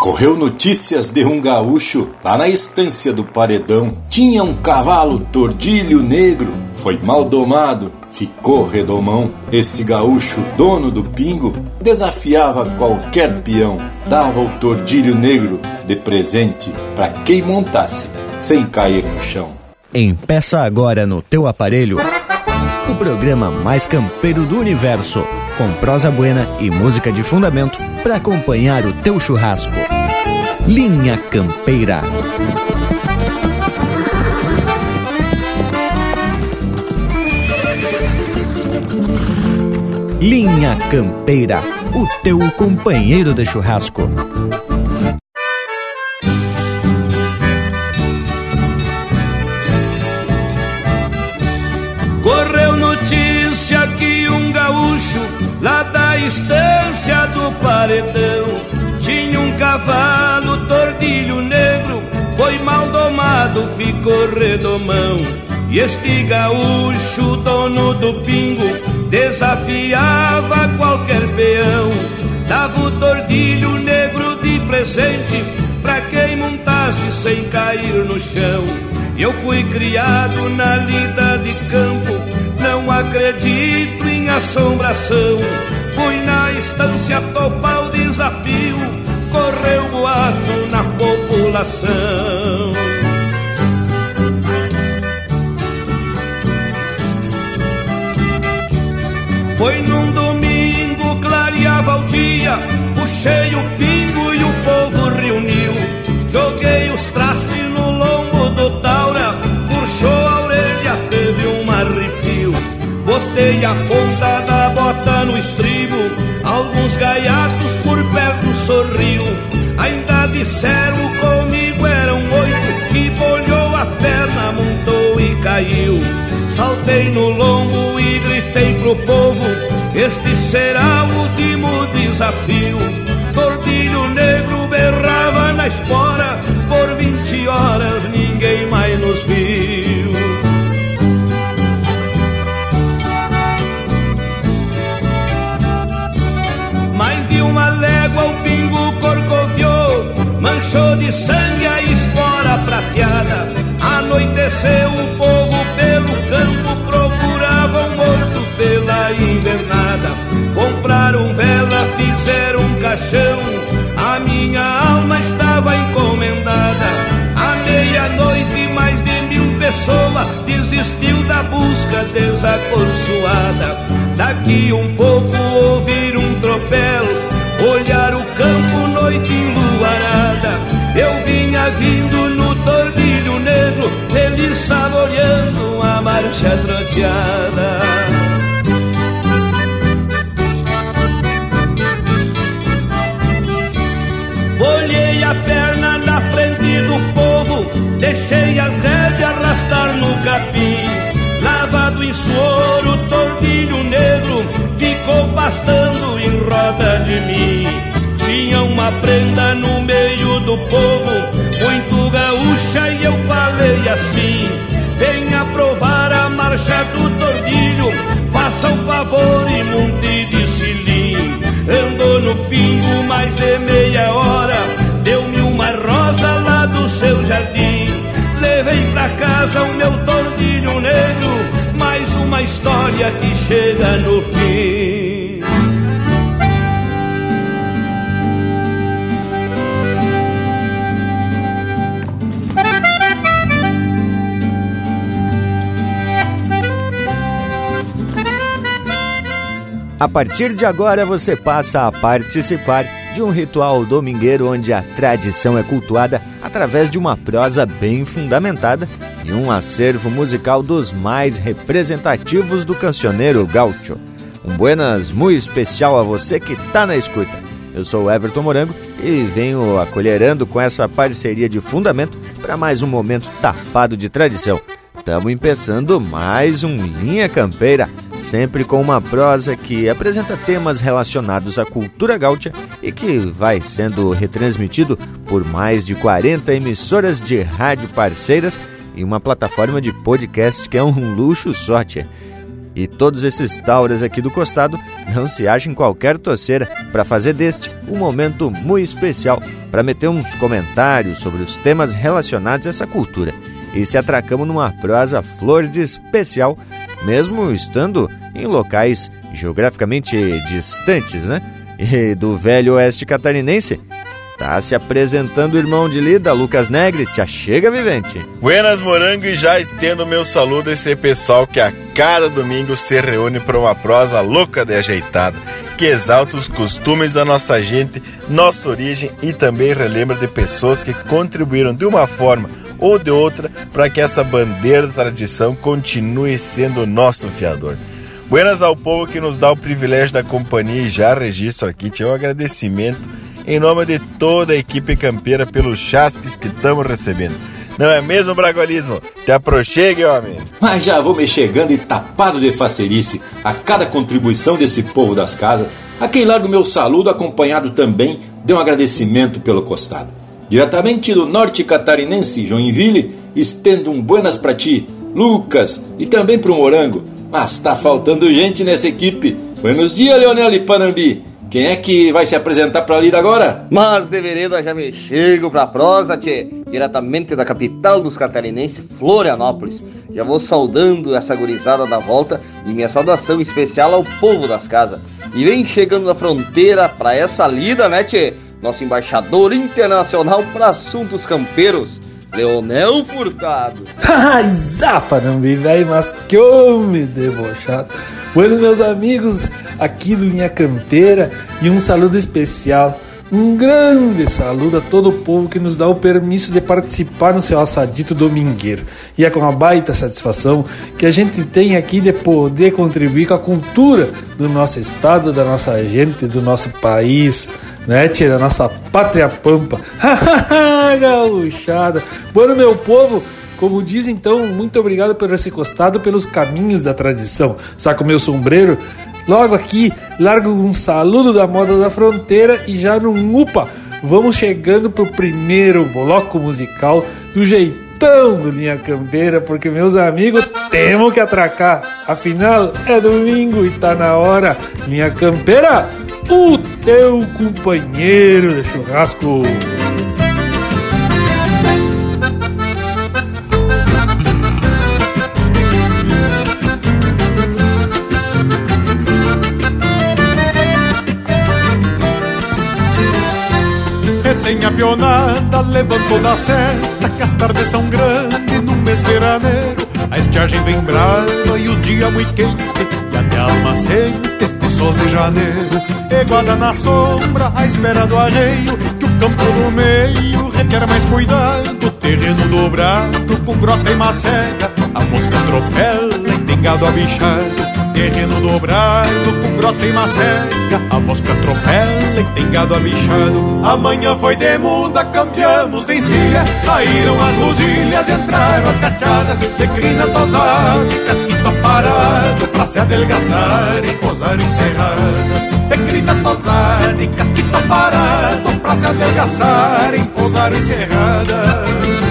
Correu notícias de um gaúcho lá na estância do paredão. Tinha um cavalo tordilho negro, foi mal domado, ficou redomão. Esse gaúcho, dono do pingo, desafiava qualquer peão, dava o tordilho negro de presente para quem montasse, sem cair no chão. Empeça agora no teu aparelho o programa mais campeiro do universo, com prosa buena e música de fundamento para acompanhar o teu churrasco. Linha Campeira. Linha Campeira, o teu companheiro de churrasco. Paredão tinha um cavalo tordilho negro, foi mal domado, ficou redomão. E este gaúcho, dono do pingo, desafiava qualquer peão. Dava o tordilho negro de presente pra quem montasse sem cair no chão. Eu fui criado na lida de campo, não acredito em assombração. Estância topar o desafio, correu boato na população. Foi num domingo, clareava o dia, puxei o pingo e o povo reuniu. Joguei os trastes no lombo do Taura, puxou a orelha, teve um arrepio. Botei a ponta da bota no estribo, alguns gaiatos por perto sorriu. Ainda disseram comigo eram oito, que bolhou a perna, montou e caiu. Saltei no lombo e gritei pro povo: Este será o último desafio. Tordilho negro berrava na espora, por vinte horas ninguém mais nos viu. Manchou de sangue a espora prateada. Anoiteceu o povo pelo campo, procurava um morto pela invernada. Compraram vela, fizeram um caixão, a minha alma estava encomendada. À meia-noite, mais de mil pessoas desistiu da busca desacorçoada. Daqui um pouco ouvir marcha troteada. Olhei a perna na frente do povo, deixei as rédeas arrastar no capim. Lavado em suor, o tordilho negro ficou pastando em roda de mim. Tinha uma prenda no meio do povo, muito gaúcha, e eu falei assim: provar a marcha do tordilho, faça um favor e monte de cilim. Andou no pingo mais de meia hora, deu-me uma rosa lá do seu jardim. Levei pra casa o meu tordilho negro, mais uma história que chega no fim. A partir de agora você passa a participar de um ritual domingueiro onde a tradição é cultuada através de uma prosa bem fundamentada e um acervo musical dos mais representativos do cancioneiro gaúcho. Um buenas muito especial a você que está na escuta. Eu sou Everton Morango e venho acolherando com essa parceria de fundamento para mais um momento tapado de tradição. Estamos empeçando mais um Linha Campeira, sempre com uma prosa que apresenta temas relacionados à cultura gaúcha e que vai sendo retransmitido por mais de 40 emissoras de rádio parceiras e uma plataforma de podcast que é um luxo sorte. E todos esses tauras aqui do costado não se acham qualquer toceira para fazer deste um momento muito especial para meter uns comentários sobre os temas relacionados a essa cultura. E se atracamos numa prosa flor de especial, mesmo estando em locais geograficamente distantes, né? E do velho oeste catarinense, Tá se apresentando o irmão de Lida, Lucas Negre. Te chega, vivente. Buenas, morango, e já estendo meu saludo a esse pessoal que a cada domingo se reúne para uma prosa louca de ajeitada, que exalta os costumes da nossa gente, nossa origem e também relembra de pessoas que contribuíram de uma forma ou de outra para que essa bandeira da tradição continue sendo o nosso fiador. Buenas ao povo que nos dá o privilégio da companhia e já registro aqui teu agradecimento em nome de toda a equipe campeira pelos chasques que estamos recebendo. Não é mesmo, Bragualismo? Te aproxegue, homem! Mas já vou me chegando e tapado de facerice a cada contribuição desse povo das casas, a quem largo meu saludo acompanhado também de um agradecimento pelo costado. Diretamente do norte catarinense, Joinville, estendo um buenas para ti, Lucas, e também para o Morango. Mas tá faltando gente nessa equipe. Buenos dias, Leonel e Panambi. Quem é que vai se apresentar pra lida agora? Mas de vereda já me chego pra prosa, tchê, diretamente da capital dos catarinenses, Florianópolis. Já vou saudando essa gurizada da volta e minha saudação especial ao povo das casas. E vem chegando na fronteira pra essa lida, né, tchê? Nosso embaixador internacional para assuntos campeiros, Leonel Furtado. Zapa, não me velho, mas que homem debochado. Bueno, meus amigos aqui do Linha Campeira e um saludo especial. Um grande saludo a todo o povo que nos dá o permisso de participar no seu assadito domingueiro. E é com uma baita satisfação que a gente tem aqui de poder contribuir com a cultura do nosso estado, da nossa gente, do nosso país, né, tia, da nossa pátria pampa. Gauchada! Bueno, meu povo, como diz então, muito obrigado por esse costado pelos caminhos da tradição. Saco meu sombreiro. Logo aqui, largo um saludo da moda da fronteira e já num upa, vamos chegando pro primeiro bloco musical do jeitão do Linha Campeira, porque meus amigos, temos que atracar. Afinal, é domingo e tá na hora. Linha Campeira, o teu companheiro de churrasco. Recém-apionada levantou da cesta que as tardes são grandes no mês veraneiro. A estiagem vem brava e os dias muito quentes e até alma sente este sol de janeiro. Eguada na sombra à espera do arreio que o campo do meio requer mais cuidado. Terreno dobrado com grota e macega, a mosca atropela e tem gado abichado. Terreno dobrado com grota e macega A mosca atropela e tem gado abichado Amanhã foi de muda, campeamos de encilha. Saíram as rosilhas, entraram as cachadas De crina tosada e casquito parado Pra se adelgaçar e posar encerradas De crina tosada e casquito parado Pra se adelgaçar e posar encerradas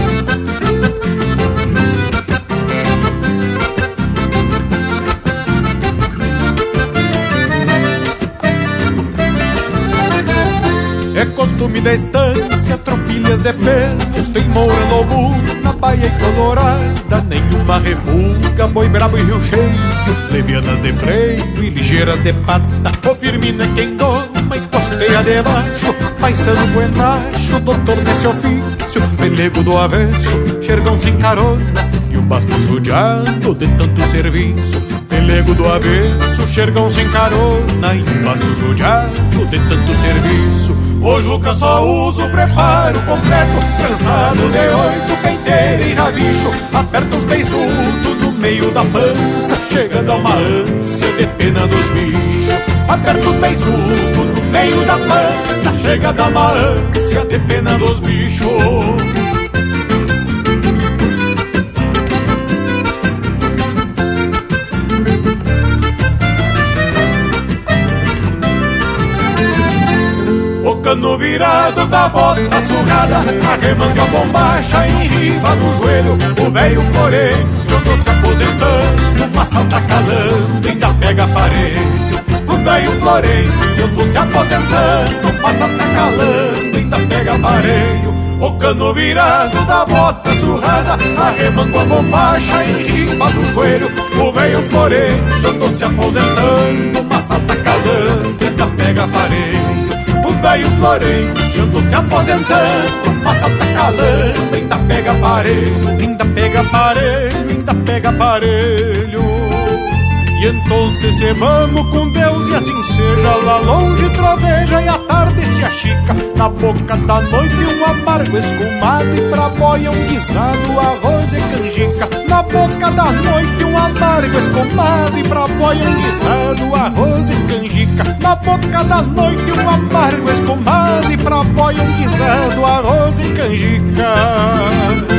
É costume da estância, tropilhas de pelos Tem moura, lobo, na baia e colorada. Nenhuma refuga, boi brabo e rio cheio Levianas de freio e ligeiras de pata. O firmino é quem doma e costeia debaixo Paisano buenacho, doutor nesse ofício Pelego do avesso, xergão sem carona E o basto judiado de tanto serviço. Pelego do avesso, xergão sem carona E o basto judiado de tanto serviço o Juca só usa o preparo completo. Trançado de oito, penteira e rabicho. Aperta os beiçudos no meio da pança. Chegando a uma ânsia de pena dos bichos. Aperta os beiçudos no meio da pança. Chegando a uma ânsia de pena dos bichos cano virado da bota surrada a bombacha em riba do joelho. O velho Florencio andou se aposentando Passa tá calando, ainda pega aparelho O velho Florencio andou se aposentando Passa tá calando, ainda pega aparelho o cano virado da bota surrada Arremango a bombacha em riba do joelho. O velho Florencio andou se aposentando Massa tá calando, ainda pega O velho Florencio andou se aposentando Massa tá calando, ainda pega aparelho Ainda pega aparelho, ainda pega aparelho e então se vamos com Deus e assim seja Lá longe troveja e a tarde se achica. Na boca da noite um amargo escumado E pra boia um guisado, arroz e canjica. Na boca da noite um amargo escumado E pra boia um guisado, arroz e canjica. Na boca da noite um amargo escumado E pra boia um guisado, arroz e canjica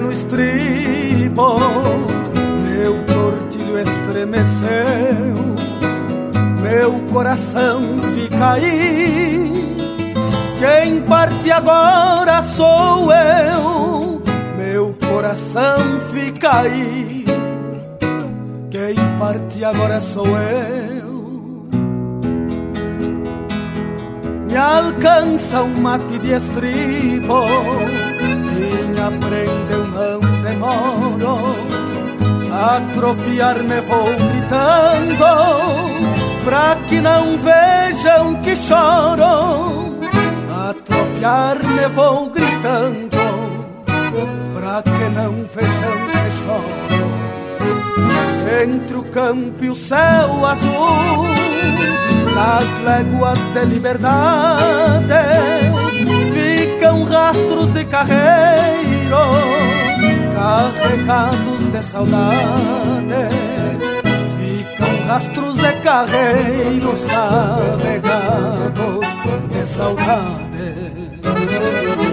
No estribo, meu tortilho estremeceu, meu coração fica aí. Quem parte agora sou eu, meu coração fica aí. Quem parte agora sou eu. Me alcança um mate de estribo e me aprende eu não demoro. A tropiar-me vou gritando pra que não vejam que choro. A tropiar-me vou gritando pra que não vejam que choro. Entre o campo e o céu azul nas léguas de liberdade ficam rastros e carreiros carregados de saudade. Ficam rastros e carreiros carregados de saudade.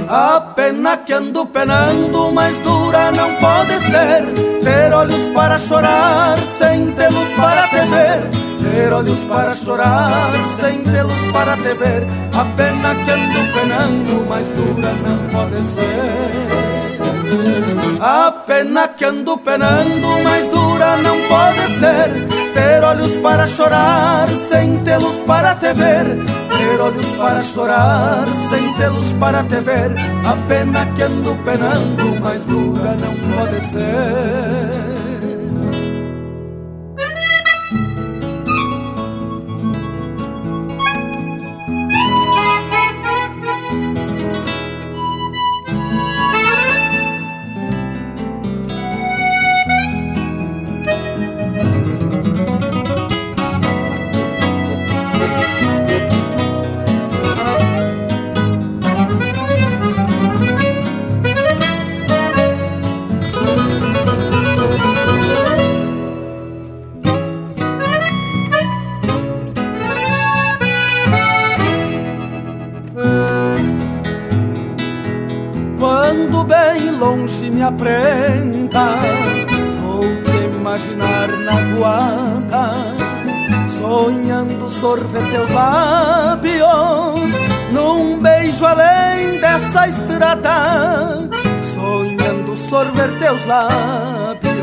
A pena que ando penando, mais dura não pode ser. Ter olhos para chorar, sem tê-los para te ver ter olhos para chorar, sem tê-los para te ver. A pena que ando penando, mais dura não pode ser. A pena que ando penando, mais dura não pode ser. Ter olhos para chorar, sem tê-los para te ver. Ter olhos para chorar, sem tê-los para te ver. A pena que ando penando, mais dura não pode ser. Aprenda, vou te imaginar na guarda, sonhando sorver teus lábios, num beijo além dessa estrada, sonhando sorver teus lábios,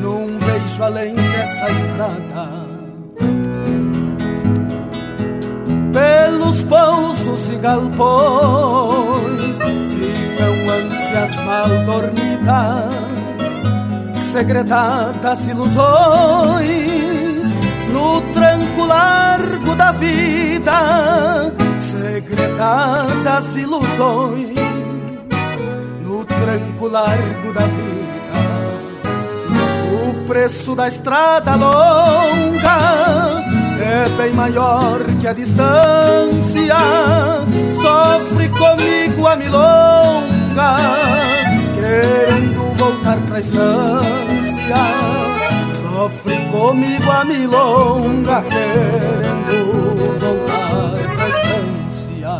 num beijo além dessa estrada. Pelos pousos e galpões mal dormidas, segredadas ilusões no tranco largo da vida, segredadas ilusões no tranco largo da vida. O preço da estrada longa é bem maior que a distância. Sofre comigo a milonga, querendo voltar pra estância. Sofre comigo a milonga, querendo voltar pra estância.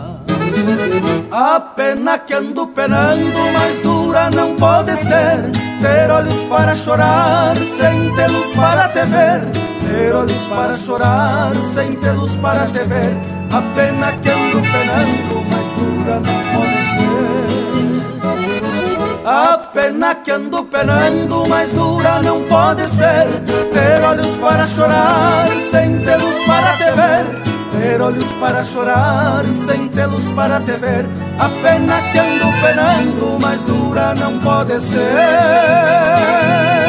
A pena que ando penando, mais dura não pode ser. Ter olhos para chorar, sem tê-los para te ver. Ter olhos para chorar, sem tê-los para te ver. A pena que ando penando, mais dura não. A pena que ando penando, mais dura não pode ser. Ter olhos para chorar, sem tê-los para te ver ter olhos para chorar, sem tê-los para te ver. A pena que ando penando, mais dura não pode ser.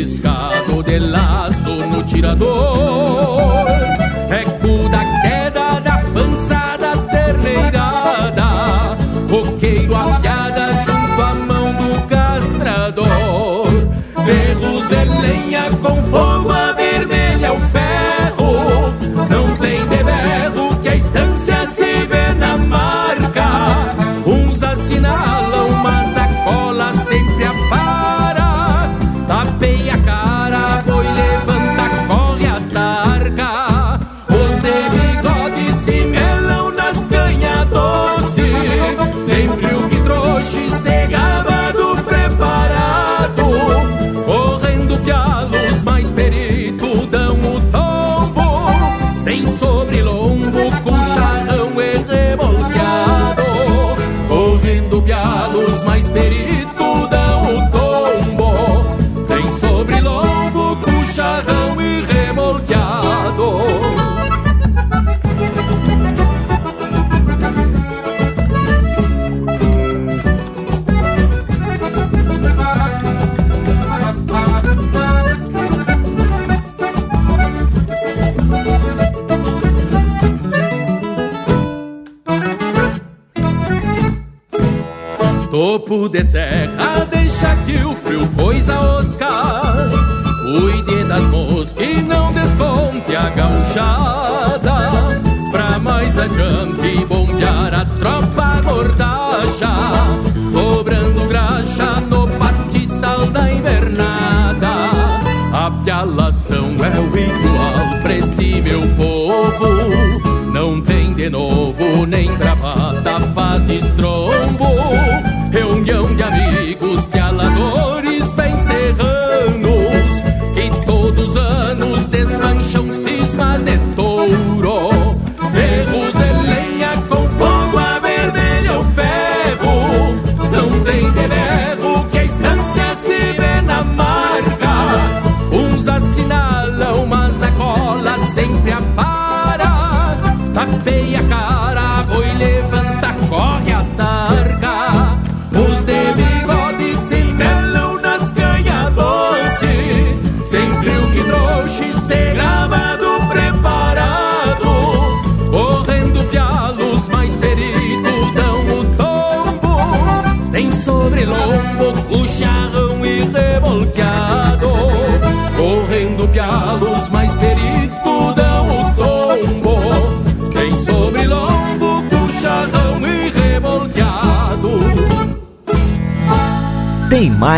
arriscar. fogo de serra Deixa que o frio coisa Oscar. Cuide das moscas e não desconte a gauchada. Pra mais adiante bombear a tropa gordacha. Sobrando graxa no pastiçal da invernada. A pialação é o igual Preste meu povo nem bravata faz estrombo, reunião de amigos.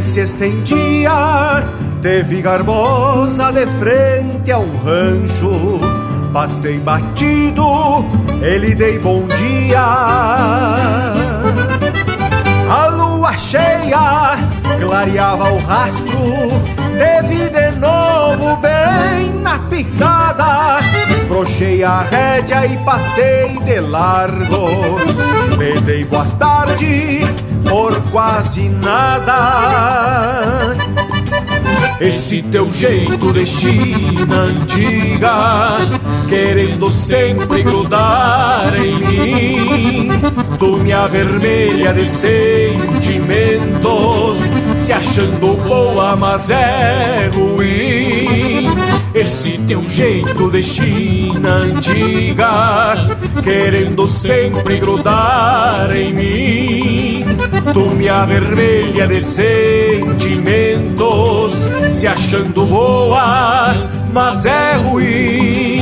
Se estendia. Teve garbosa de frente a um rancho, passei batido, ele dei bom dia. A lua cheia clareava o rastro, teve de novo bem na picada Frouxei a rédea e passei de largo Me dei boa tarde por quase nada. Esse teu jeito de China antiga, querendo sempre grudar em mim, tu me avermelha de sentimentos, se achando boa, mas é ruim. Esse teu jeito de China antiga, querendo sempre grudar em mim, tu me avermelha de sentimentos se achando boa, mas é ruim.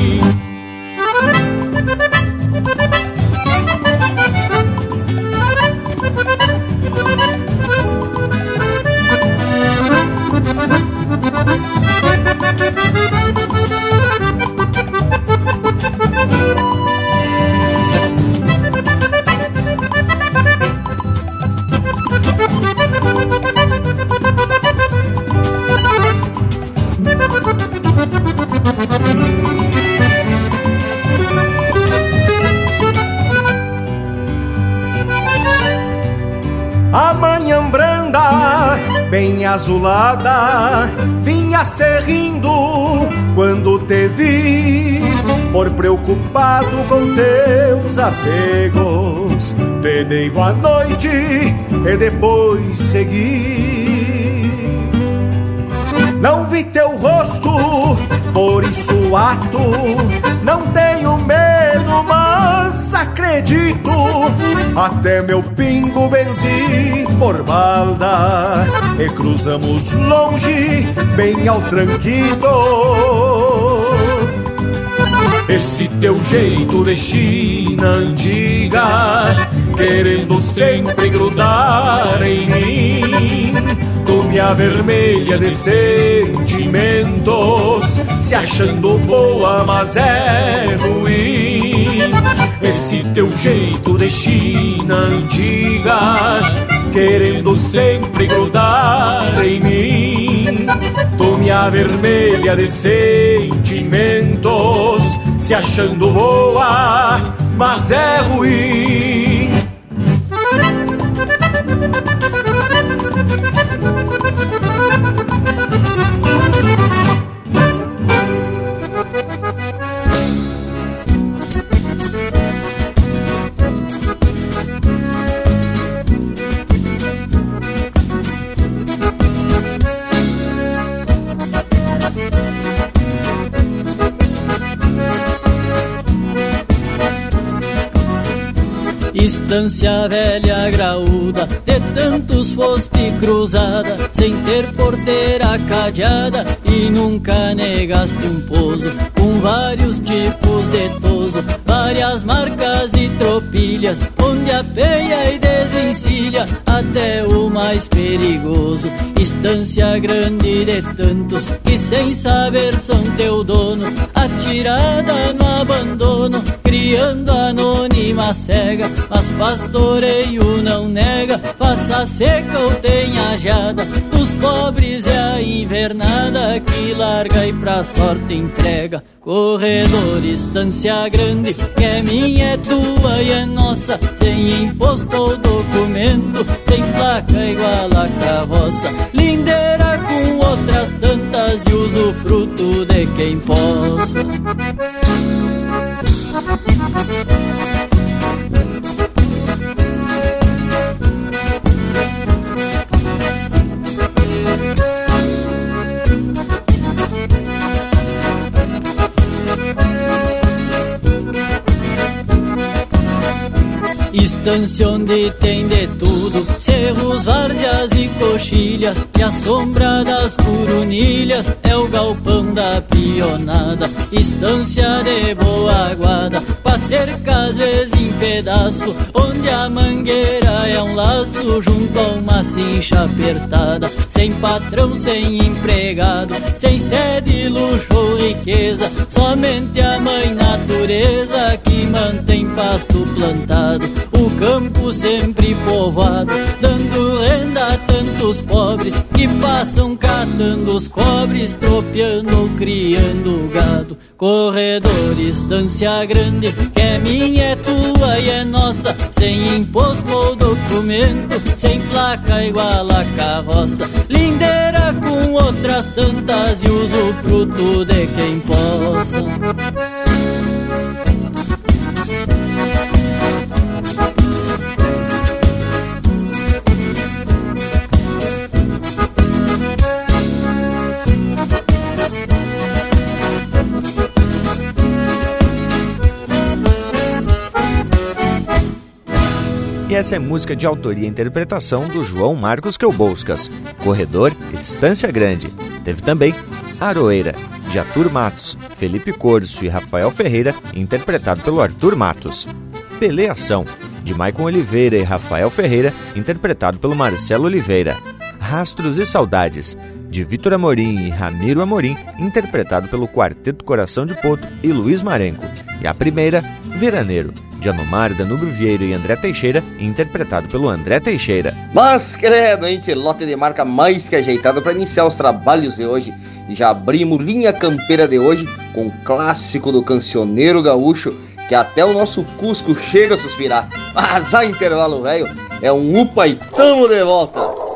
Azulada, vinha se rindo quando te vi, por preocupado com teus apegos. Te dei boa noite e depois segui. Não vi teu rosto, por isso ato, não tenho acredito. Até meu pingo benzi por balda e cruzamos longe, bem ao tranquilo. Esse teu jeito de China antiga, querendo sempre grudar em mim, tu me avermelha de sentimentos, se achando boa, mas é ruim. Esse teu jeito de China antiga, querendo sempre grudar em mim. Tu me avermelha de sentimentos, se achando boa, mas é ruim. Estância velha graúda, de tantos foste cruzada, sem ter porteira cadeada e nunca negaste um pouso, com vários tipos de toso, várias marcas e tropilhas, onde apeia e desencilha até o mais perigoso. Estância grande de tantos que sem saber são teu dono, atirada no abandono, criando anônima cega, mas pastoreio não nega, faça seca ou tenha ajada, dos pobres é a invernada que larga e pra sorte entrega. Corredor, estância grande, que é minha, é tua e é nossa, sem imposto ou documento, tem placa igual a carroça, lindeira com outras tantas e usufruto de quem possa. Música estância onde tem de tudo Cerros, várzeas e coxilhas E a sombra das curunilhas É o galpão da pionada Estância de boa guarda Com cerca às vezes em pedaço Onde a mangueira é um laço Junto a uma cincha apertada. Sem patrão, sem empregado Sem sede, luxo ou riqueza. Somente a mãe natureza Que mantém pasto plantado O campo sempre povoado Dando renda a tantos pobres Que passam catando os cobres Tropeando, criando gado. Corredor, estância grande Que é minha, é tua e é nossa. Sem imposto ou documento Sem placa igual a carroça. Lindeira com outras tantas E uso fruto de quem possa essa é música de autoria e interpretação do João Marcos Quelbouscas, Corredor Estância Grande. Teve também Aroeira, de Arthur Matos, Felipe Corso e Rafael Ferreira, interpretado pelo Arthur Matos. Peleação, de Maicon Oliveira e Rafael Ferreira, interpretado pelo Marcelo Oliveira. Rastros e Saudades, de Vitor Amorim e Ramiro Amorim, interpretado pelo Quarteto Coração de Poto e Luiz Marenco. E a primeira, Veraneiro, de Anomar, Danúbio Vieira e André Teixeira, interpretado pelo André Teixeira. Mas, credo, hein, lote de marca mais que ajeitado para iniciar os trabalhos de hoje. E já abrimos linha campeira de hoje com o clássico do cancioneiro gaúcho, que até o nosso Cusco chega a suspirar. Mas a intervalo velho é um upa e tamo de volta.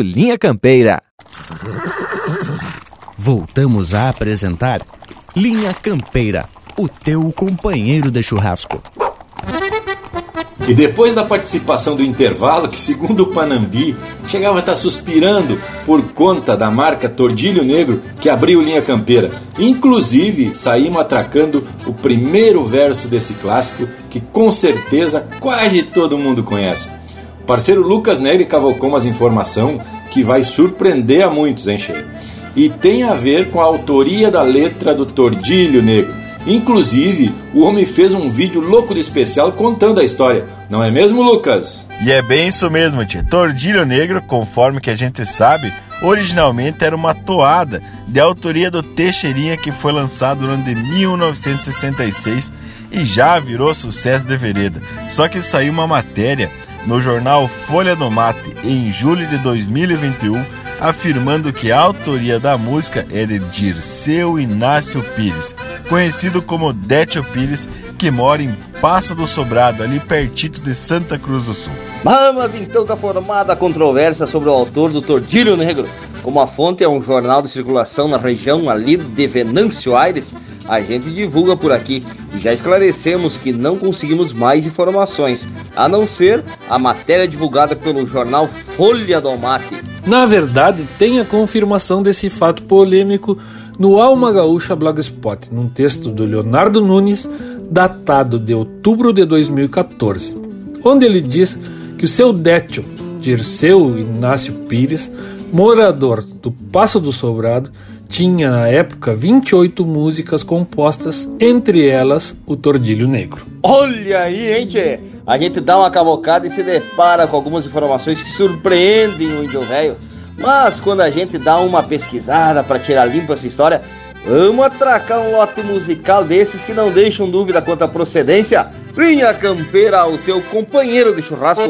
Linha Campeira. Voltamos a apresentar Linha Campeira, o teu companheiro de churrasco. E depois da participação do intervalo, que segundo o Panambi, chegava a estar suspirando por conta da marca Tordilho Negro que abriu linha campeira. Inclusive, saímos atracando o primeiro verso desse clássico que com certeza quase todo mundo conhece. Parceiro Lucas Negri cavocou umas informação que vai surpreender a muitos, hein, Cheio? E tem a ver com a autoria da letra do Tordilho Negro. Inclusive, o homem fez um vídeo louco de especial contando a história. Não é mesmo, Lucas? E é bem isso mesmo, tio. Tordilho Negro, conforme que a gente sabe, originalmente era uma toada de autoria do Teixeirinha que foi lançado no ano de 1966 e já virou sucesso de vereda. Só que saiu uma matéria no jornal Folha do Mate em julho de 2021 afirmando que a autoria da música é de Dirceu Inácio Pires, conhecido como Détio Pires, que mora em Passo do Sobrado, ali pertito de Santa Cruz do Sul. Mas então tá formada a controvérsia sobre o autor do Tordilho Negro. Como a fonte é um jornal de circulação na região ali de Venâncio Aires, a gente divulga por aqui e já esclarecemos que não conseguimos mais informações, a não ser a matéria divulgada pelo jornal Folha do Mate. Na verdade, tem a confirmação desse fato polêmico no Alma Gaúcha Blogspot, num texto do Leonardo Nunes, datado de outubro de 2014, onde ele diz que o seu Détio, Dirceu Inácio Pires, morador do Passo do Sobrado, tinha na época 28 músicas compostas, entre elas o Tordilho Negro. Olha aí, tchê? A gente dá uma cavocada e se depara com algumas informações que surpreendem o índio velho. Mas quando a gente dá uma pesquisada para tirar limpo essa história, vamos atracar um lote musical desses que não deixam dúvida quanto à procedência. Linha Campeira, o teu companheiro de churrasco.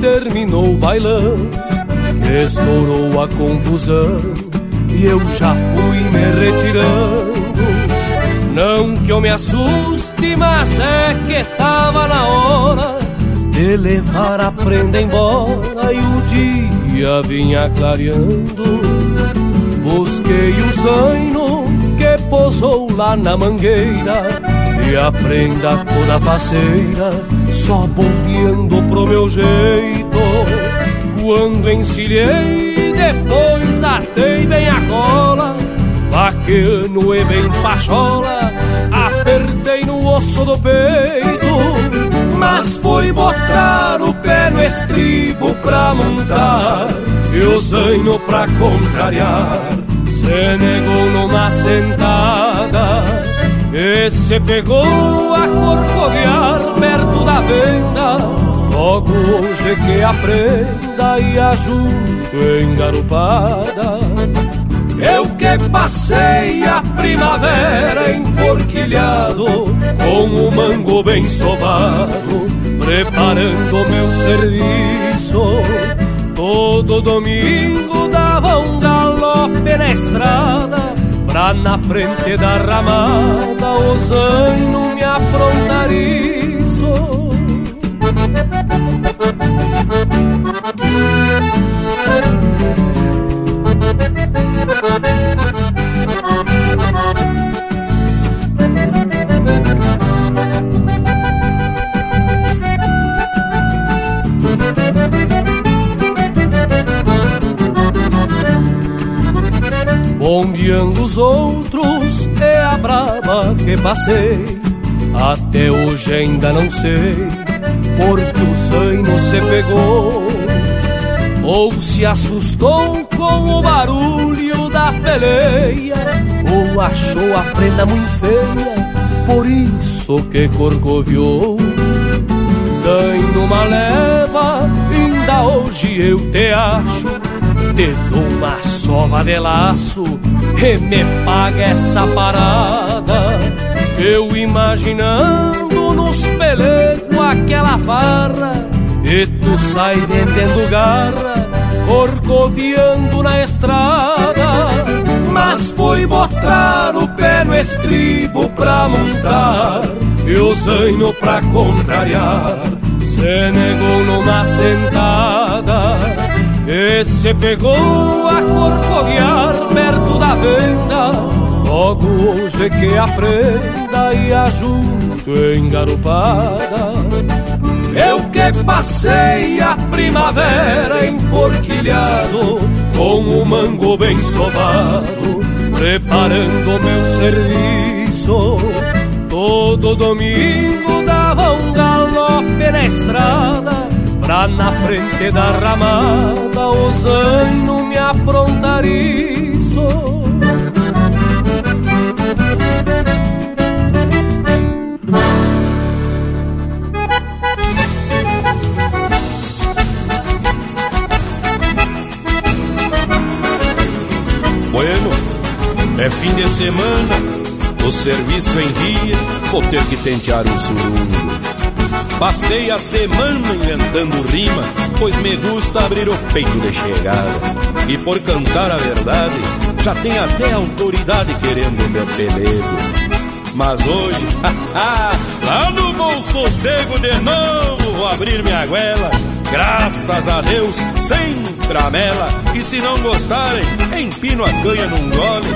Terminou o bailão, estourou a confusão e eu já fui me retirando. Não que eu me assuste, mas é que tava na hora de levar a prenda embora e o dia vinha clareando. Busquei o zaino que pousou lá na mangueira e a prenda toda faceira, só bombeando pro meu jeito. Quando encilhei, depois atei bem a cola, vaqueano e bem pachola, apertei no osso do peito. Mas foi botar o pé no estribo pra montar, e o zaino pra contrariar, se negou numa sentada e se pegou a corcovear perto da venda. Logo hoje que aprenda e ajunto engarupada. Eu que passei a primavera enforquilhado Com o mango bem sovado Preparando meu serviço. Todo domingo dava um galope na estrada Pra na frente da ramada o zaino me aprontar isso Bombeando os outros é a brava que passei. Até hoje ainda não sei porque o zaino se pegou ou se assustou com o barulho da peleia ou achou a prenda muito feia, por isso que corcoviou. Zaino uma leva, ainda hoje eu te acho te dou uma sova de laço e me paga essa parada. Eu imaginando nos pelecos aquela farra e tu sai vendendo garra, corcoviando na estrada. Mas foi botar o pé no estribo pra montar e o zaino pra contrariar. Se negou numa sentada e se pegou a corcoviar perto da venda. Logo hoje que aprenda e ajunto engarupada. Eu que passei a primavera enforquilhado Com o mango bem sovado Preparando meu serviço. Todo domingo dava um galope na estrada Pra na frente da ramada o zaino me aprontar isso Bueno, é fim de semana, o serviço em dia, vou ter que tentear o surungo. Passei a semana inventando rima, pois me gusta abrir o peito de chegada. E por cantar a verdade, já tem até autoridade querendo meu pelego. Mas hoje, lá no bom sossego de novo, vou abrir minha goela. Graças a Deus, sem tramela. E se não gostarem, empino a canha num gole.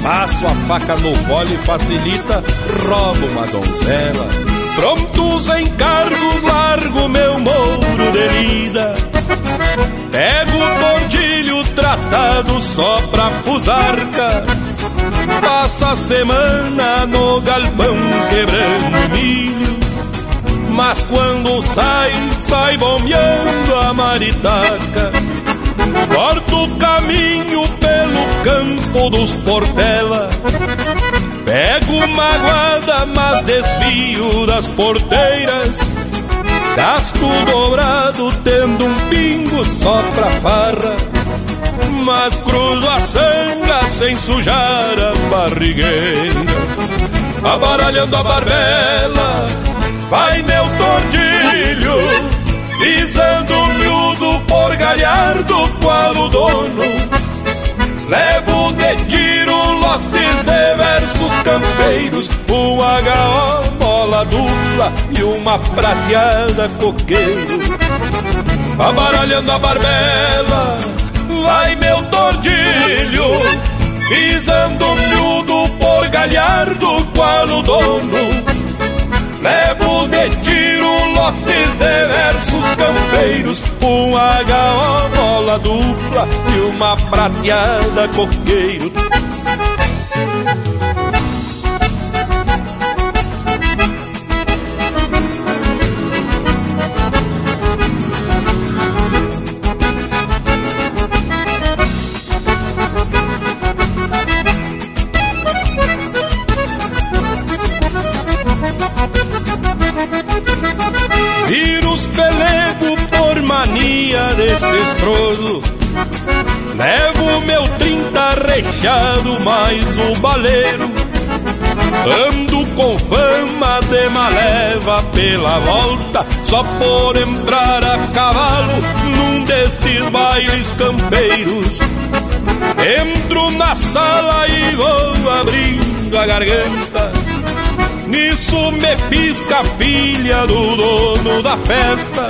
Passo a faca no vole, facilita, roubo uma donzela. Prontos encargos, largo meu mouro de lida. Pego o tordilho tratado só pra fusarca. Passa a semana no galpão quebrando milho. Mas quando sai, sai bombeando a maritaca. Corto o caminho pelo campo dos Portela Pego magoada, mas desvio das porteiras. Gasto dobrado tendo um pingo só pra farra. Mas cruzo a sanga sem sujar a barrigueira. Abaralhando a barbela, vai meu tordilho. Pisando-me o miúdo por galhardo qual o dono Levo de tiro lotes de versos campeiros Um HO, bola dupla e uma prateada coqueiro. Abaralhando a barbela, vai meu tordilho Pisando miúdo por galhardo qual o dono. Levo de tiro lotes de versos campeiros Um HO bola dupla e uma prateada coqueiro pela volta Só por entrar a cavalo num destes bailes campeiros. Entro na sala e vou abrindo a garganta. Nisso me pisca a filha do dono da festa.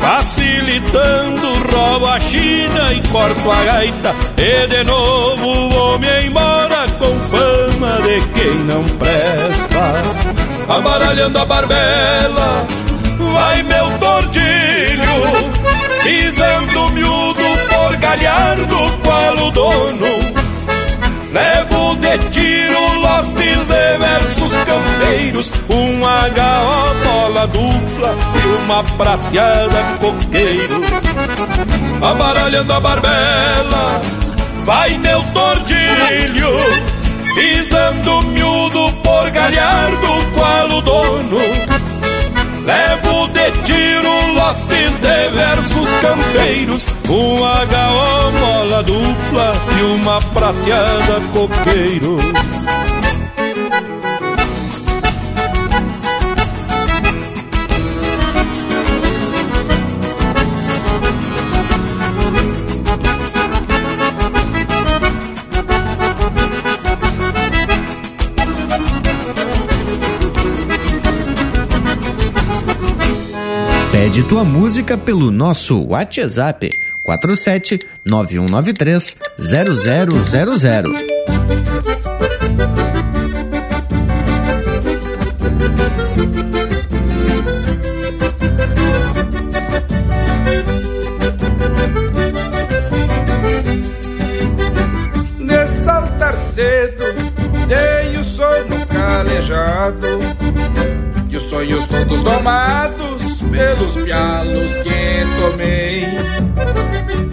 Facilitando, roubo a China e corto a gaita. E de novo vou-me embora com fama de quem não presta Amaralhando a barbela, vai meu tordilho. Pisando miúdo por galhardo qual o dono? Levo de tiro lotes de versos campeiros Um HO bola dupla e uma prateada coqueiro. Abaralhando a barbela, vai meu tordilho Pisando miúdo por galhardo qual o dono. Levo de tiro lotes de versos campeiros Um HO mola dupla e uma prateada coqueiro Pede tua música pelo nosso WhatsApp 47 9193 0000. De saltar cedo, dei o sono calejado E os sonhos todos domados pelos pialos que tomei.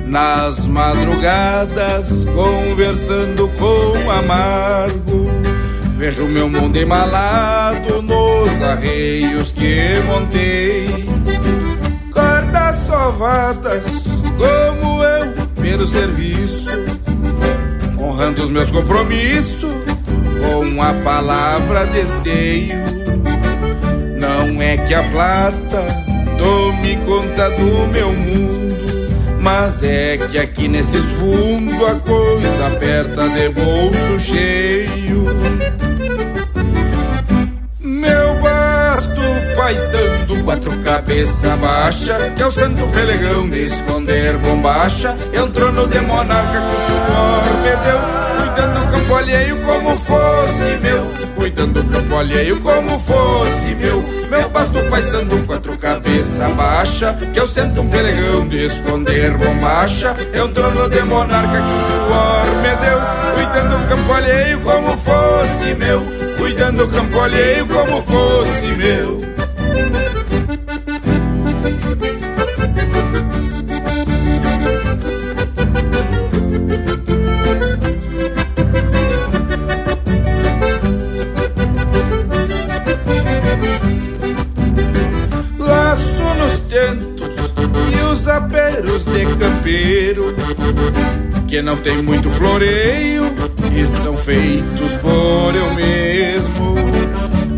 Nas madrugadas, conversando com amargo, vejo meu mundo embalado nos arreios que montei. Cordas sovadas, como eu, pelo serviço, honrando os meus compromissos, com a palavra desteio. Não é que a plata conta do meu mundo. Mas é que aqui nesses fundos a coisa aperta de bolso cheio. Meu basto paisando, quatro cabeça baixa, que é o santo pelegão de esconder bombacha. Entrou no de monarca com suor, me deu, cuidando do campo alheio como fosse meu. Cuidando do campo alheio como fosse meu Meu pasto paisando quatro cabeça baixa Que eu sento um pelegão de esconder bombacha. É um trono de monarca que o suor me deu Cuidando do campo alheio como fosse meu Cuidando do campo alheio como fosse meu de campeiro que não tem muito floreio e são feitos por eu mesmo.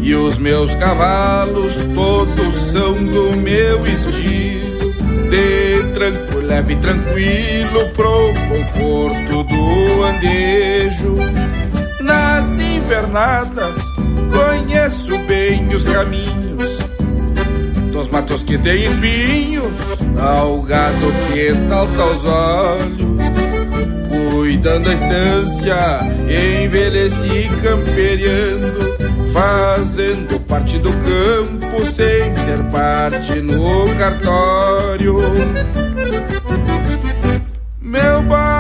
E os meus cavalos todos são do meu estilo. De leve e tranquilo pro conforto do andejo. Nas invernadas conheço bem os caminhos dos matos que tem espinhos, ao gado que salta aos olhos. Cuidando a estância, envelheci camperiando, fazendo parte do campo sem ter parte no cartório. Meu basto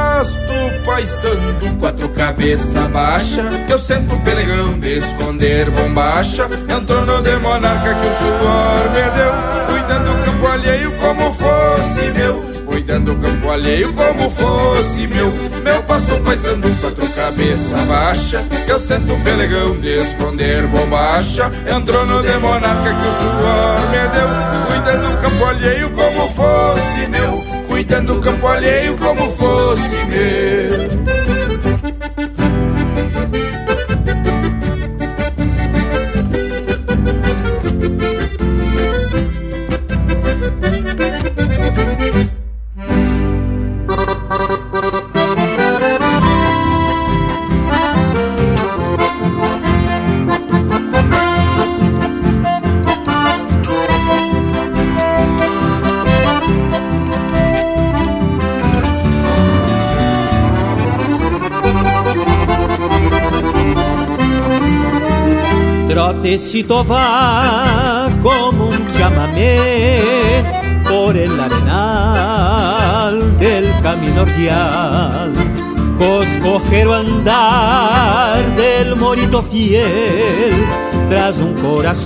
paisando, quatro cabeça baixa, eu sento pelegão de esconder bombacha. Entrou no de monarca que o suor me deu, cuidando do campo alheio como fosse meu. Cuidando do campo alheio como fosse meu. Meu pasto paisando quatro cabeça baixa. Eu sento pelegão de esconder bombacha. Entrou no de monarca que o suor me deu. Cuidando do campo alheio como fosse meu Cuidando do campo alheio como fosse meu Trotecito va como un chamamé por el arenal del camino ordial. Coscojero andar del morito fiel tras un corazón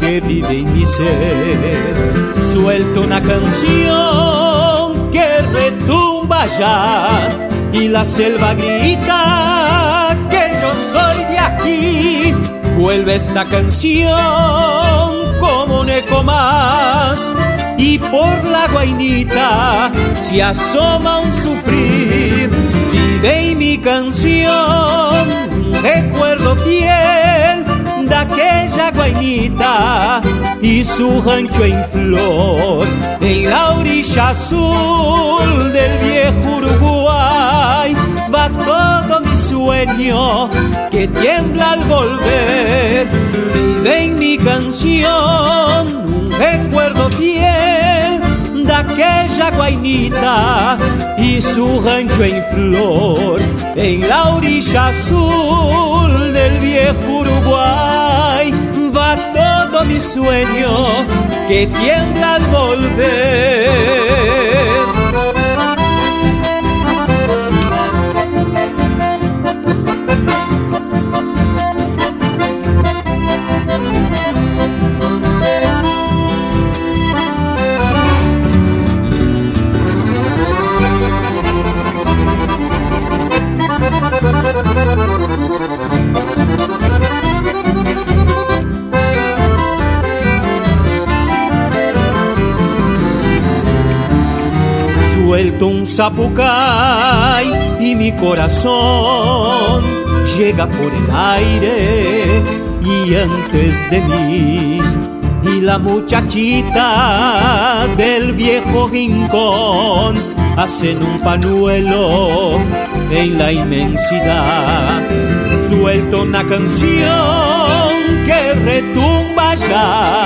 que vive en mi ser. Suelto una canción que retumba ya y la selva grita Vuelve esta canción como un más y por la guainita se asoma un sufrir. Vive en mi canción recuerdo fiel de aquella guainita y su rancho en flor en la orilla azul del viejo Uruguay va todo sueño que tiembla al volver. Vive en mi canción un recuerdo fiel de aquella guainita y su rancho en flor en la orilla azul del viejo Uruguay. Va todo mi sueño que tiembla al volver Suelto un zapucay y mi corazón llega por el aire y antes de mí y la muchachita del viejo rincón hacen un panuelo en la inmensidad. Suelto una canción que retumba ya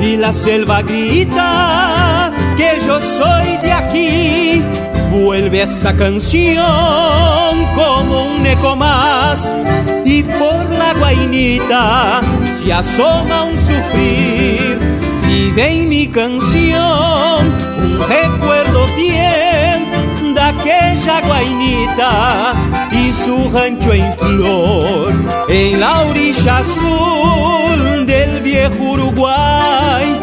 y la selva grita que yo soy de aquí. Vuelve esta canción como un eco más y por la guainita se asoma un sufrir. Vive en mi canción un recuerdo fiel de aquella guainita y su rancho en flor en la orilla azul del viejo Uruguay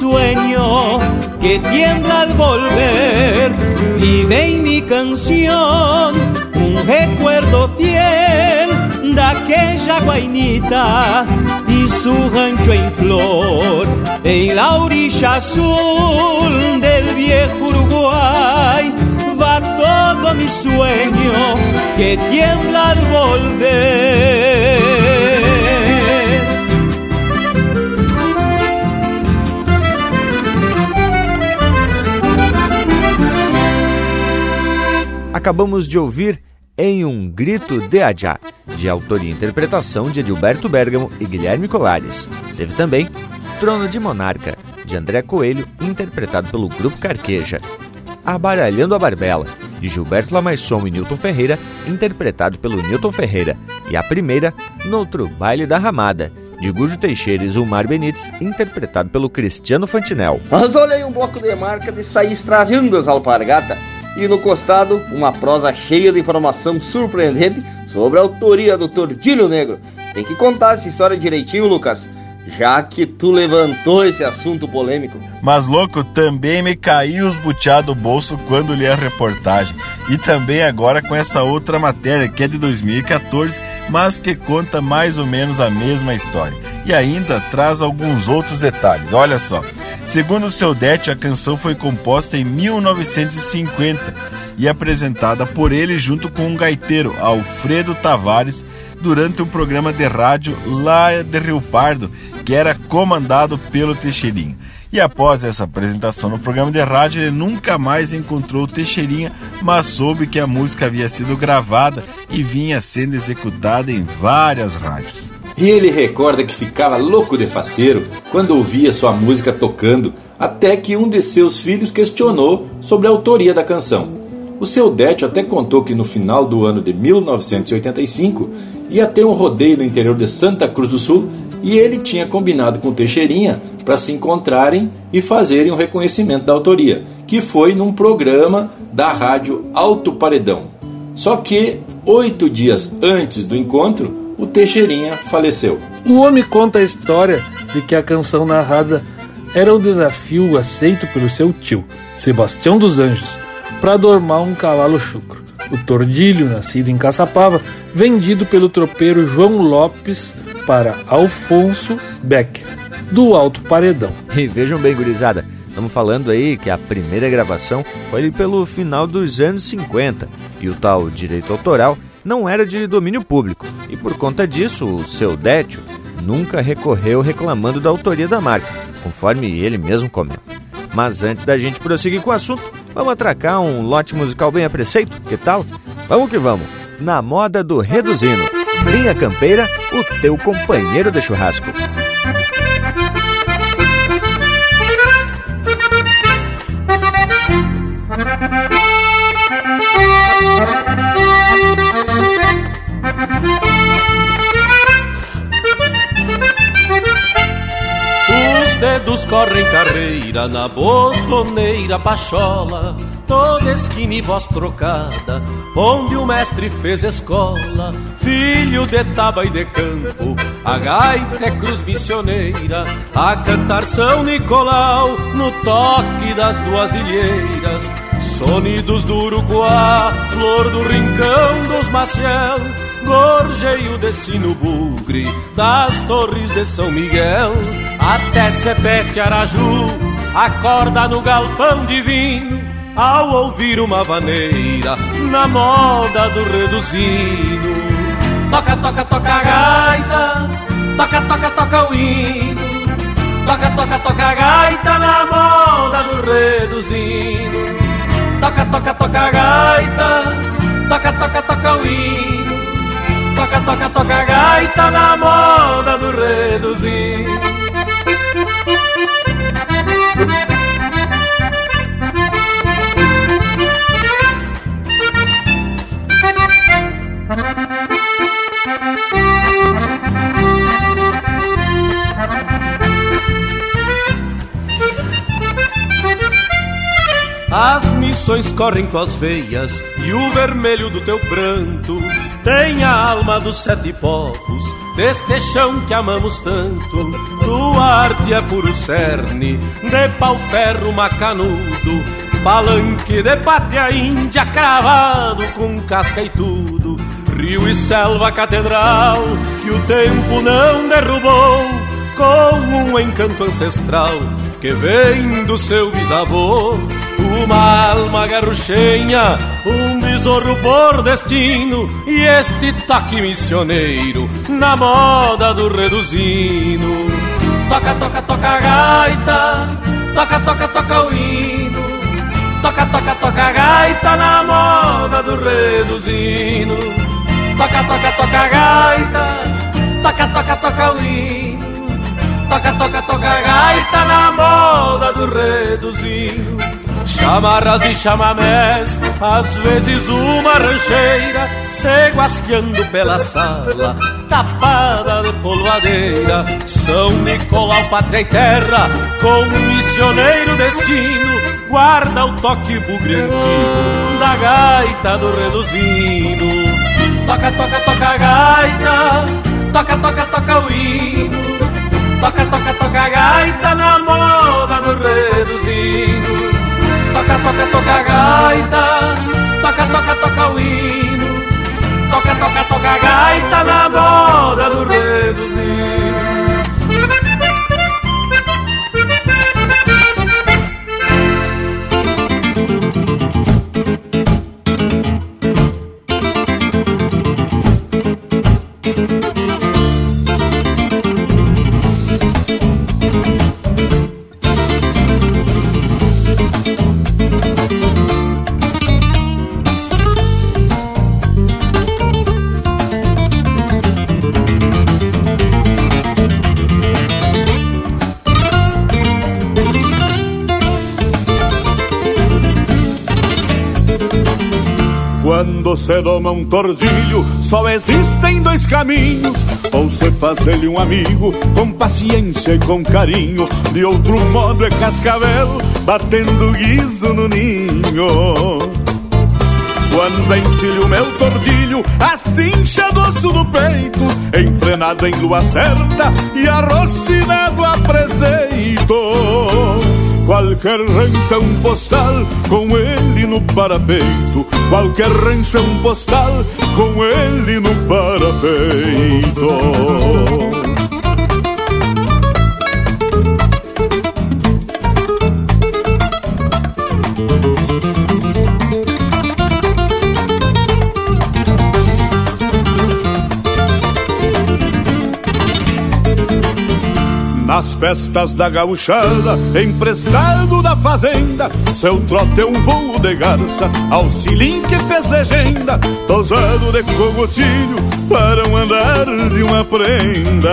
sueño que tiembla al volver vive en mi canción un recuerdo fiel de aquella guainita y su rancho en flor en la orilla azul del viejo Uruguay va todo mi sueño que tiembla al volver. Acabamos de ouvir Em um Grito de Adjá, de autoria e interpretação de Edilberto Bergamo e Guilherme Colares. Teve também Trono de Monarca, de André Coelho, interpretado pelo Grupo Carqueja. Abaralhando a Barbela, de Gilberto Lamaisson e Newton Ferreira, interpretado pelo Newton Ferreira. E a primeira, Noutro Baile da Ramada, de Gujo Teixeira e Zulmar Benites, interpretado pelo Cristiano Fantinel. Mas olha aí um bloco de marca de sair extraviando as alpargatas. E no costado, uma prosa cheia de informação surpreendente sobre a autoria do Tordilho Negro. Tem que contar essa história direitinho, Lucas já que tu levantou esse assunto polêmico. Mas, louco, também me caiu os butiá do bolso quando li a reportagem. E também agora com essa outra matéria, que é de 2014, mas que conta mais ou menos a mesma história. E ainda traz alguns outros detalhes. Olha só. Segundo o seu Det, a canção foi composta em 1950 e apresentada por ele junto com um gaiteiro, Alfredo Tavares, durante um programa de rádio lá de Rio Pardo, que era comandado pelo Teixeirinha. E após essa apresentação no programa de rádio, ele nunca mais encontrou o Teixeirinha, mas soube que a música havia sido gravada e vinha sendo executada em várias rádios. E ele recorda que ficava louco de faceiro quando ouvia sua música tocando, até que um de seus filhos questionou sobre a autoria da canção. O seu Détio até contou que no final do ano de 1985 ia ter um rodeio no interior de Santa Cruz do Sul e ele tinha combinado com Teixeirinha para se encontrarem e fazerem um reconhecimento da autoria, que foi num programa da rádio Alto Paredão. Só que, oito dias antes do encontro, o Teixeirinha faleceu. O homem conta a história de que a canção narrada era um desafio aceito pelo seu tio, Sebastião dos Anjos, para domar um cavalo chucro o tordilho, nascido em Caçapava, vendido pelo tropeiro João Lopes para Alfonso Becker, do Alto Paredão. E vejam bem, gurizada, estamos falando aí que a primeira gravação foi pelo final dos anos 50 e o tal direito autoral não era de domínio público e por conta disso o seu Détio nunca recorreu reclamando da autoria da marca, conforme ele mesmo comenta. Mas antes da gente prosseguir com o assunto, vamos atracar um lote musical bem a preceito? Que tal? Vamos que vamos! Na moda do Reduzino. Linha Campeira, o teu companheiro de churrasco. Correm carreira na botoneira pachola, toda esquina e voz trocada, onde o mestre fez escola, filho de taba e de campo, a gaita é cruz missioneira, a cantar São Nicolau, no toque das duas ilheiras, sonidos do Uruguá, flor do rincão dos Maciel, gorjeio de sino bugre das torres de São Miguel até Sepete Araju acorda no galpão divino ao ouvir uma vaneira na moda do reduzino toca toca toca a gaita toca toca toca o hino. Toca toca toca a gaita na moda do reduzino toca toca toca a gaita toca toca toca o hino Toca, toca, toca gaita na moda do reduzir As missões correm com as veias e o vermelho do teu pranto tem a alma dos sete povos, deste chão que amamos tanto. Tua arte é puro cerne, de pau-ferro macanudo, palanque de pátria índia cravado com casca e tudo. Rio e selva catedral que o tempo não derrubou, com um encanto ancestral que vem do seu bisavô. Uma alma garruchenha, um besouro por destino E este taque missioneiro na moda do reduzino Toca, toca, toca gaita, toca, toca, toca o hino Toca, toca, toca gaita na moda do reduzindo. Toca, toca, toca gaita, toca, toca, toca o hino. Toca, toca, toca gaita na moda do reduzindo. Chamarras e chamamés, às vezes uma rancheira Se guasqueando pela sala, tapada de polvadeira. São Nicolau, pátria e terra, com missioneiro destino Guarda o toque bugrentinho da gaita do reduzindo. Toca, toca, toca gaita, toca, toca, toca o hino. Toca, toca, toca gaita na moda do reduzindo Toca, toca, toca gaita, toca, toca, toca o hino. Toca, toca, toca gaita na moda do reduzido. Quando se doma um tordilho, só existem dois caminhos. Ou se faz dele um amigo, com paciência e com carinho. De outro modo é cascavel, batendo guiso no ninho. Quando encilho meu tordilho, assim osso do peito, enfrenado em lua certa e arrocinado a preceito. Qualquer rancho é um postal com ele no parapeito. Qualquer rancho é um postal com ele no parapeito. Nas festas da gauchada, emprestado da fazenda, seu trote é um voo de garça, auxilim que fez legenda, tosado de cogotilho, para um andar de uma prenda.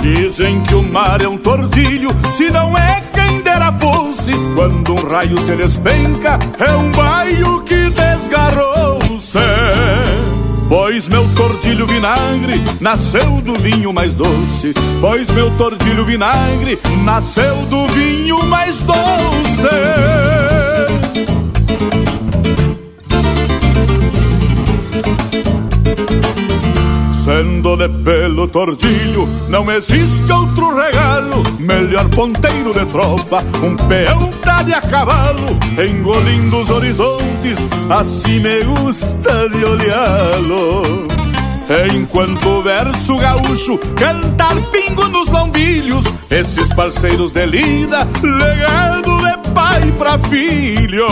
Dizem que o mar é um tordilho, se não é quem dera fosse, quando um raio se despenca, é um baio que desgarrou-se. Pois meu tordilho vinagre nasceu do vinho mais doce. Pois meu tordilho vinagre nasceu do vinho mais doce. Sendo de pelo tordilho, não existe outro regalo. Melhor ponteiro de tropa, um peão tá de a cavalo, engolindo os horizontes, assim me gusta de olhá-lo. Enquanto o verso gaúcho cantar pingo nos lombilhos, esses parceiros de lida, legado de pai pra filho.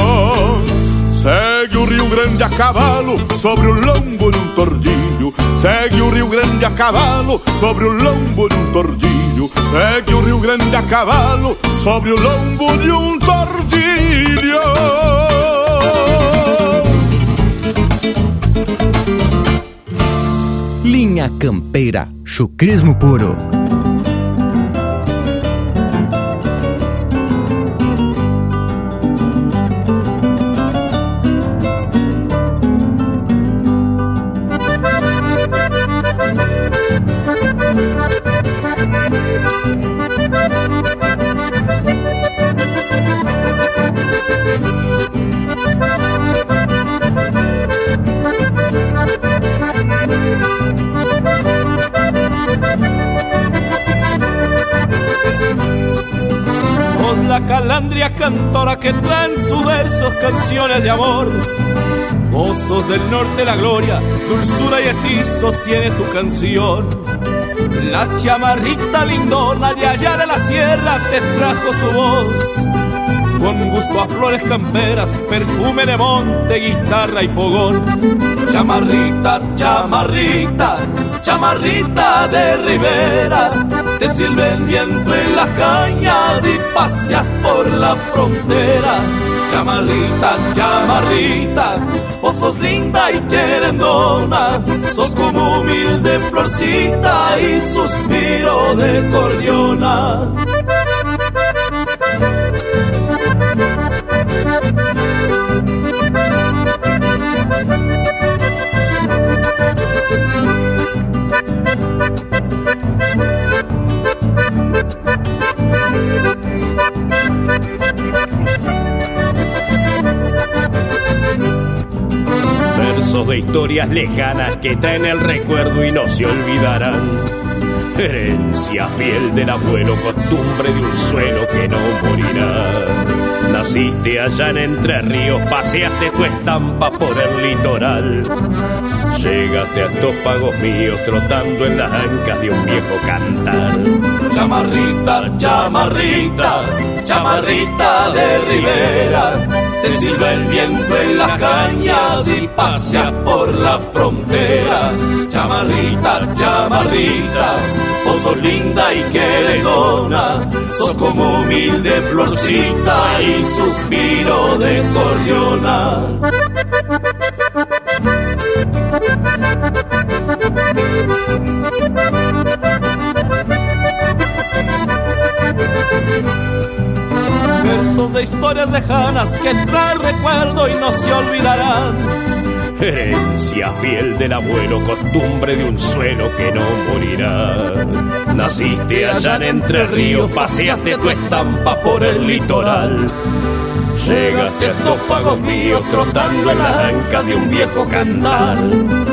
Segue o Rio Grande a cavalo sobre o lombo de um tordilho. Segue o Rio Grande a cavalo sobre o lombo de um tordilho. Segue o Rio Grande a cavalo sobre o lombo de um tordilho. Linha Campeira, chucrismo puro. Cantora que trae sus versos canciones de amor. Pozos del norte la gloria, dulzura y hechizo tiene tu canción. La chamarrita lindona de allá de la sierra te trajo su voz. Con gusto a flores camperas, perfume de monte, guitarra y fogón. Chamarrita, chamarrita, chamarrita de ribera, te sirve el viento en las cañas y paseas por la frontera Chamarrita, chamarrita, vos sos linda y querendona, sos como humilde florcita y suspiro de cordiona. De historias lejanas que traen el recuerdo y no se olvidarán. Herencia fiel del abuelo, costumbre de un suelo que no morirá. Naciste allá en Entre Ríos, paseaste tu estampa por el litoral. Llegaste a estos pagos míos trotando en las ancas de un viejo cantar. Chamarrita, chamarrita, chamarrita de Rivera. Te silba el viento en las cañas y paseas por la frontera. Chamarrita, chamarrita, vos sos linda y queredona. Sos como humilde florcita y suspiro de cordiona. Versos de historias lejanas que traen recuerdo y no se olvidarán. Herencia fiel del abuelo, costumbre de un suelo que no morirá. Naciste allá en Entre Ríos, paseaste tu estampa por el litoral. Llegaste a estos pagos míos trotando en las ancas de un viejo cantar.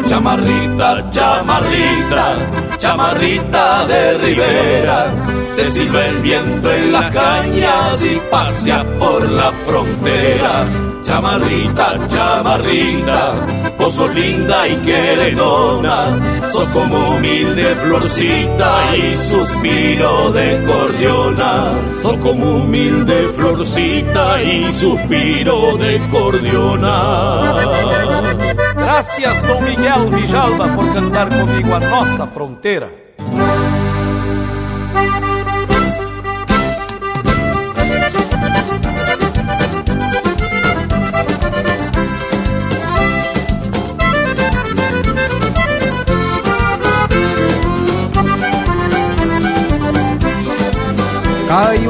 Chamarrita, chamarrita, chamarrita de Rivera. Te silba el viento en las cañas y paseas por la frontera. Chamarrita, chamarrita, vos sos linda y queredona, sos como humilde florcita y suspiro de cordiona, sos como humilde florcita y suspiro de cordiona. Gracias, Dom Miguel Vijalba, por cantar comigo a nossa fronteira.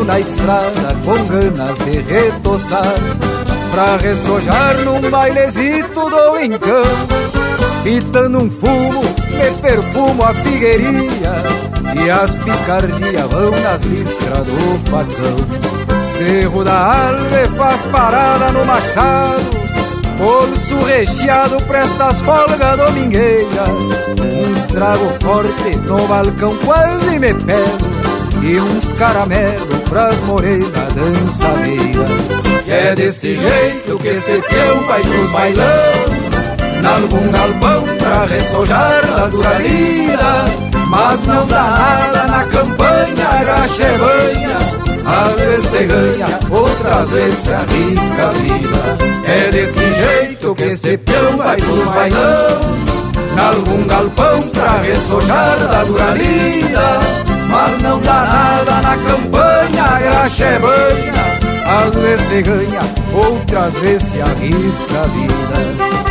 Na estrada com ganas de retoçar Pra ressojar num bailezito do encanto Pitando um fumo, me perfumo a figueirinha E as picardias vão nas listras do facão. Cerro da Alve faz parada no machado Bolso recheado presta as folgas domingueiras. Uns trago forte no balcão quase me pego e uns caramelo pras morenas dançadeiras. E é deste jeito que esse peão vai pros bailão, nalgum galpão pra ressojar da dura lida. Mas não dá nada na campanha, graxa é às vezes se ganha, outras vezes se arrisca a vida. É desse jeito que este peão vai pros bailão, nalgum galpão pra ressojar da dura lida. Mas não dá nada na campanha, a graxa é banha. Às vezes se ganha, outras vezes se arrisca a vida.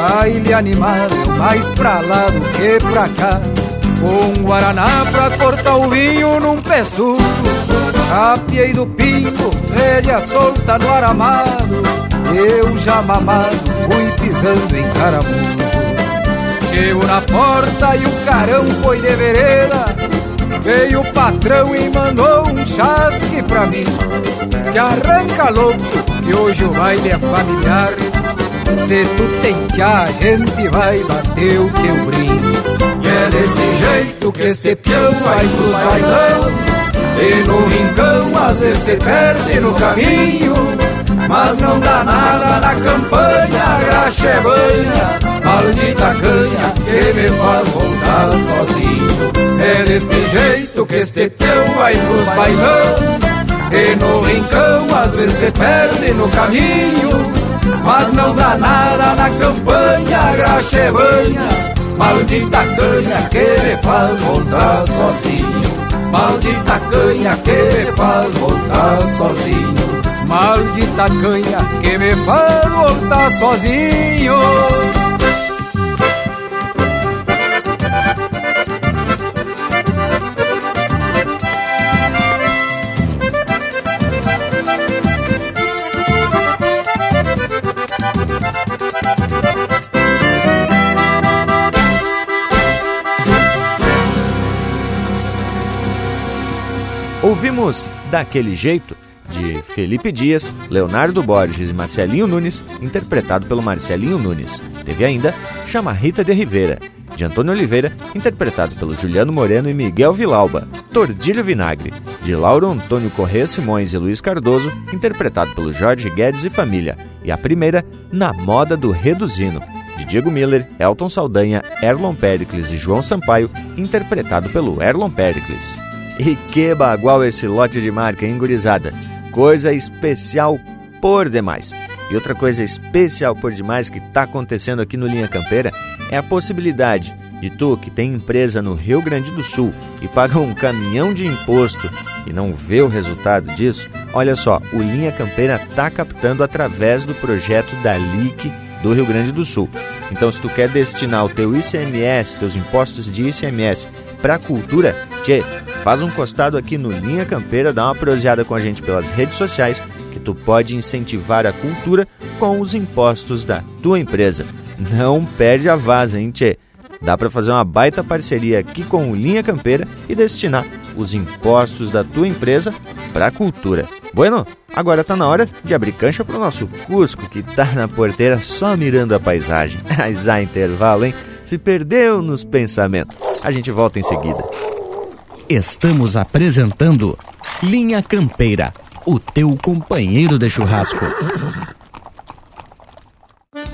Baile animado, mais pra lá do que pra cá com guaraná pra cortar o vinho num peço Capiei do pingo, velha solta no aramado. Eu já mamado fui pisando em caramujo Chego na porta e o carão foi de vereda. Veio o patrão e mandou um chasque pra mim. Te arranca louco que hoje o baile é familiar. Se tu tchá, a gente vai bater o teu brinco é desse jeito que esse peão vai pros bailão. E no rincão às vezes se perde no caminho. Mas não dá nada na campanha, graxa é banha. Maldita canha que me faz voltar sozinho. É desse jeito que esse peão vai pros bailão. E no encão às vezes se perde no caminho. Mas não dá nada na campanha, graxa é banha Maldita canha que me faz voltar sozinho. Maldita canha que me faz voltar sozinho. Maldita canha que me faz voltar sozinho Ouvimos Daquele Jeito, de Felipe Dias, Leonardo Borges e Marcelinho Nunes, interpretado pelo Marcelinho Nunes. Teve ainda Chama Rita de Rivera, de Antônio Oliveira, interpretado pelo Juliano Moreno e Miguel Vilauba. Tordilho Vinagre, de Lauro Antônio Corrêa Simões e Luiz Cardoso, interpretado pelo Jorge Guedes e Família. E a primeira, Na Moda do Reduzino, de Diego Miller, Elton Saldanha, Erlon Pericles e João Sampaio, interpretado pelo Erlon Pericles. E que bagual esse lote de marca, hein, gurizada? Coisa especial por demais. E outra coisa especial por demais que está acontecendo aqui no Linha Campeira é a possibilidade de tu que tem empresa no Rio Grande do Sul e paga um caminhão de imposto e não vê o resultado disso, olha só, o Linha Campeira está captando através do projeto da LIC do Rio Grande do Sul. Então, se tu quer destinar o teu ICMS, teus impostos de ICMS para a cultura, tchê, faz um costado aqui no Linha Campeira, dá uma proseada com a gente pelas redes sociais, que tu pode incentivar a cultura com os impostos da tua empresa. Não perde a vaza, hein, tchê? Dá para fazer uma baita parceria aqui com o Linha Campeira e destinar os impostos da tua empresa para cultura. Bueno, agora tá na hora de abrir cancha pro nosso Cusco, que tá na porteira só mirando a paisagem. Mas há intervalo, hein? Se perdeu nos pensamentos. A gente volta em seguida. Estamos apresentando Linha Campeira, o teu companheiro de churrasco.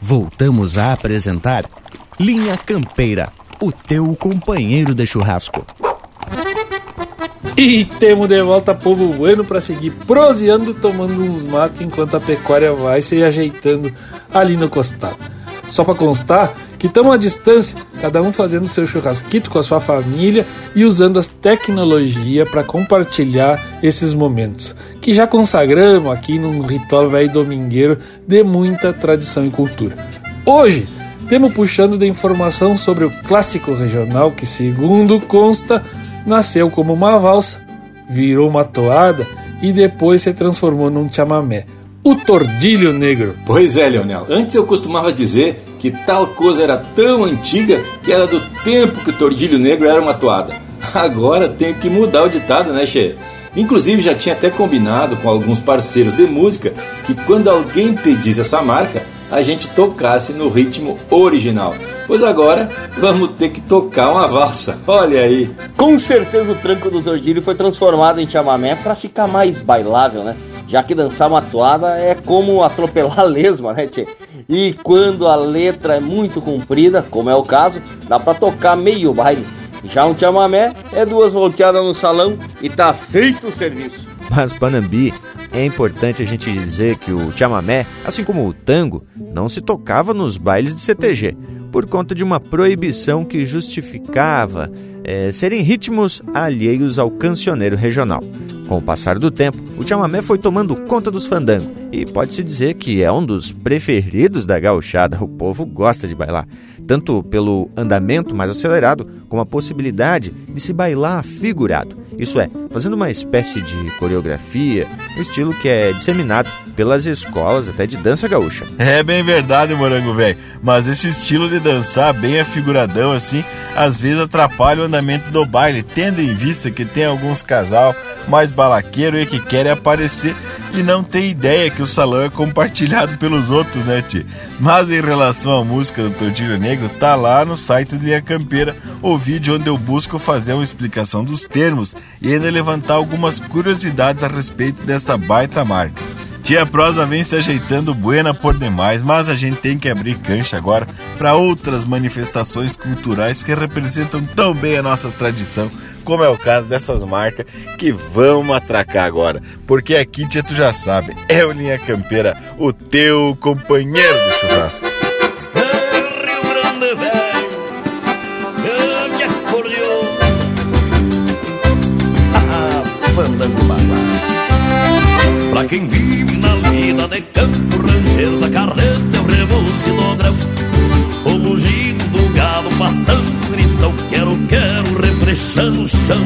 Voltamos a apresentar Linha Campeira, o teu companheiro de churrasco. E temos de volta povo bueno para seguir proseando, tomando uns matos enquanto a pecuária vai se ajeitando ali no costado. Só para constar que estamos à distância, cada um fazendo seu churrasquito com a sua família e usando as tecnologias para compartilhar esses momentos, que já consagramos aqui num ritual velho domingueiro de muita tradição e cultura. Hoje, temos puxando da informação sobre o clássico regional que, segundo consta, nasceu como uma valsa, virou uma toada e depois se transformou num chamamé o tordilho negro. Pois é, Leonel. Antes eu costumava dizer que tal coisa era tão antiga que era do tempo que o tordilho negro era uma toada. Agora tenho que mudar o ditado, né, Che? Inclusive já tinha até combinado com alguns parceiros de música que quando alguém pedisse essa marca, a gente tocasse no ritmo original. Pois agora vamos ter que tocar uma valsa. Olha aí. Com certeza o tranco do tordilho foi transformado em chamamé para ficar mais bailável, né? Já que dançar uma toada é como atropelar lesma, né, tchê? E quando a letra é muito comprida, como é o caso, dá para tocar meio baile. Já um chamamé é duas volteadas no salão e tá feito o serviço. Mas Panambi, é importante a gente dizer que o chamamé, assim como o tango, não se tocava nos bailes de CTG, por conta de uma proibição que justificava é, serem ritmos alheios ao cancioneiro regional. Com o passar do tempo, o chamamé foi tomando conta dos fandangos e pode-se dizer que é um dos preferidos da gauchada. O povo gosta de bailar, tanto pelo andamento mais acelerado, como a possibilidade de se bailar figurado. Isso é, fazendo uma espécie de coreografia, um estilo que é disseminado pelas escolas até de dança gaúcha. É bem verdade, morango velho. Mas esse estilo de dançar bem afiguradão assim, às vezes atrapalha o andamento do baile, tendo em vista que tem alguns casal mais balaqueiro e que querem aparecer e não tem ideia que o salão é compartilhado pelos outros, né, tio? Mas em relação à música do Tordilho Negro, tá lá no site do Linha Campeira o vídeo onde eu busco fazer uma explicação dos termos e ainda levantar algumas curiosidades a respeito dessa baita marca. Tia Prosa vem se ajeitando buena por demais, mas a gente tem que abrir cancha agora para outras manifestações culturais que representam tão bem a nossa tradição, como é o caso dessas marcas que vamos atracar agora. Porque aqui, tia, tu já sabe, é o Linha Campeira, o teu companheiro de churrasco. Ah, baguá. Pra quem vive de campo rancheiro da carreta é o rebusque do grão. O mugido do galo pastando gritão, quero, quero, refreshando o chão.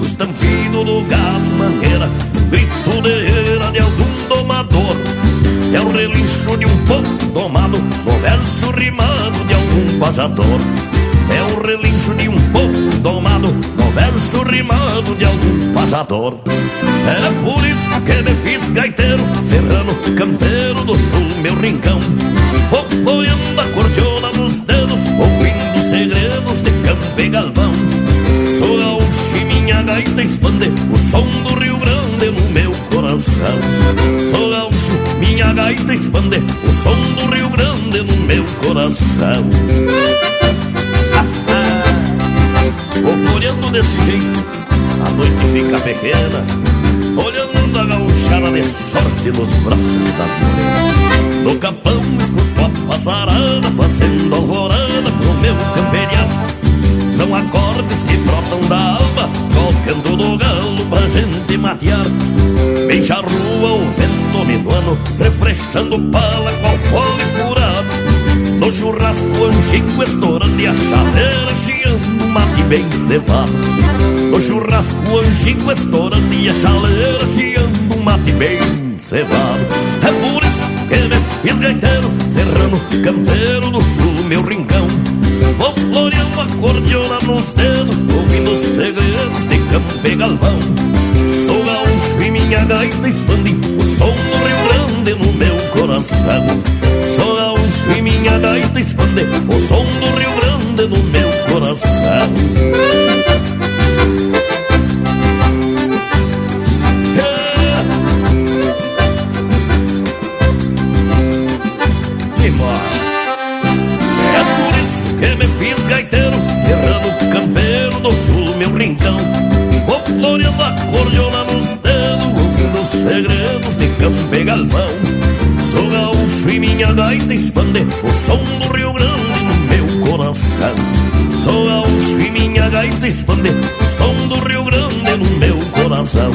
O estampido do galo mangueira, grito de era de algum domador. É o relincho de um pouco domado, o verso rimado de algum pajador. É o relincho de um pouco domado, no verso rimado de algum pajador. É por isso que me fiz gaiteiro, serrano, campeiro do sul, meu rincão. Vou floreando a cordiona nos dedos, ouvindo segredos de campo e galvão. Sou gaúcho e minha gaita expande o som do Rio Grande no meu coração. Sou gaúcho, minha gaita expande o som do Rio Grande no meu coração. Vou floreando desse jeito, a noite fica pequena, olhando a gauchada de sorte nos braços da morenas. No capão escuto a passarada, fazendo alvorada pro meu camperiado. São acordes que brotam da alma, tocando do galo pra gente matear. Beija a rua, o vento minuano, refreshando pala qual fole furado. No churrasco antigo estourando e a chaleira chiando, mate bem cevado. No churrasco antigo estourando e a chaleira chiando, mate bem cevado. É por isso que me fiz gaiteiro, serrano, campeiro do sul, meu rincão. Vou floreando a cordiona nos dedos, ouvindo os segredos de campo e galvão. Sou gaúcho e minha gaita expande o som do Rio Grande no meu coração. Sou gaúcho e minha gaita expande o som do Rio Grande no meu coração. É. Simbora. É por isso que me fiz gaiteiro, serrano campeiro do sul, meu rincão. Vou floreando a cordiona nos dedos, ouvindo os segredos de campo e galvão. Sou gaúcho e minha gaita expande o som do Rio Grande no meu coração. Gaita expande o som do Rio Grande no meu coração.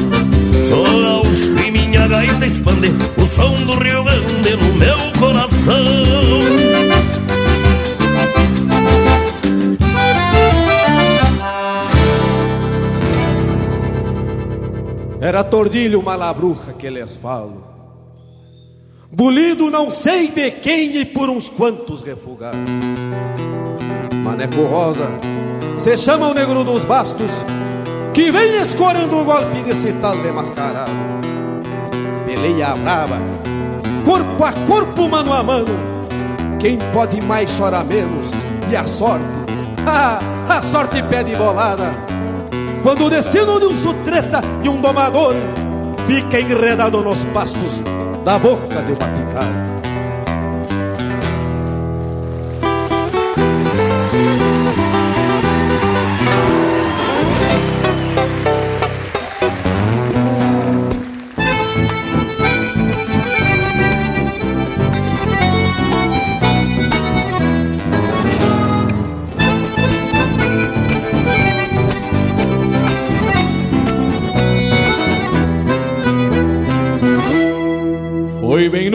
Sou gaúcho e minha gaita expande o som do Rio Grande no meu coração. Era tordilho malabruja que lhes falo. Bulido não sei de quem e por uns quantos refugados. Maneco Rosa, se chama o negro dos bastos, que vem escorando o golpe desse tal de mascarado. Peleia brava, corpo a corpo, mano a mano. Quem pode mais chora menos, e a sorte, ah, a sorte pede bolada. Quando o destino de um sutreta e um domador fica enredado nos pastos da boca de uma picada.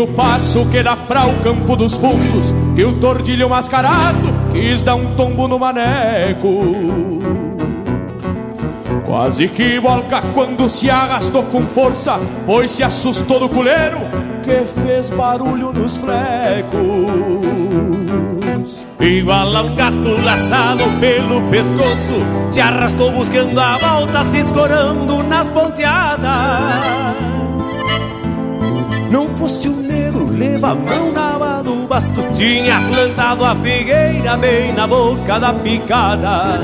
No passo que dá pra o campo dos fundos Que o tordilho mascarado quis dar um tombo no maneco Quase que volca quando se arrastou com força Pois se assustou do culeiro que fez barulho nos flecos. Igual a um gato laçado pelo pescoço, se arrastou buscando a volta, se escorando nas ponteadas. Não fosse o mão na aba do basto. Tinha plantado a figueira bem na boca da picada.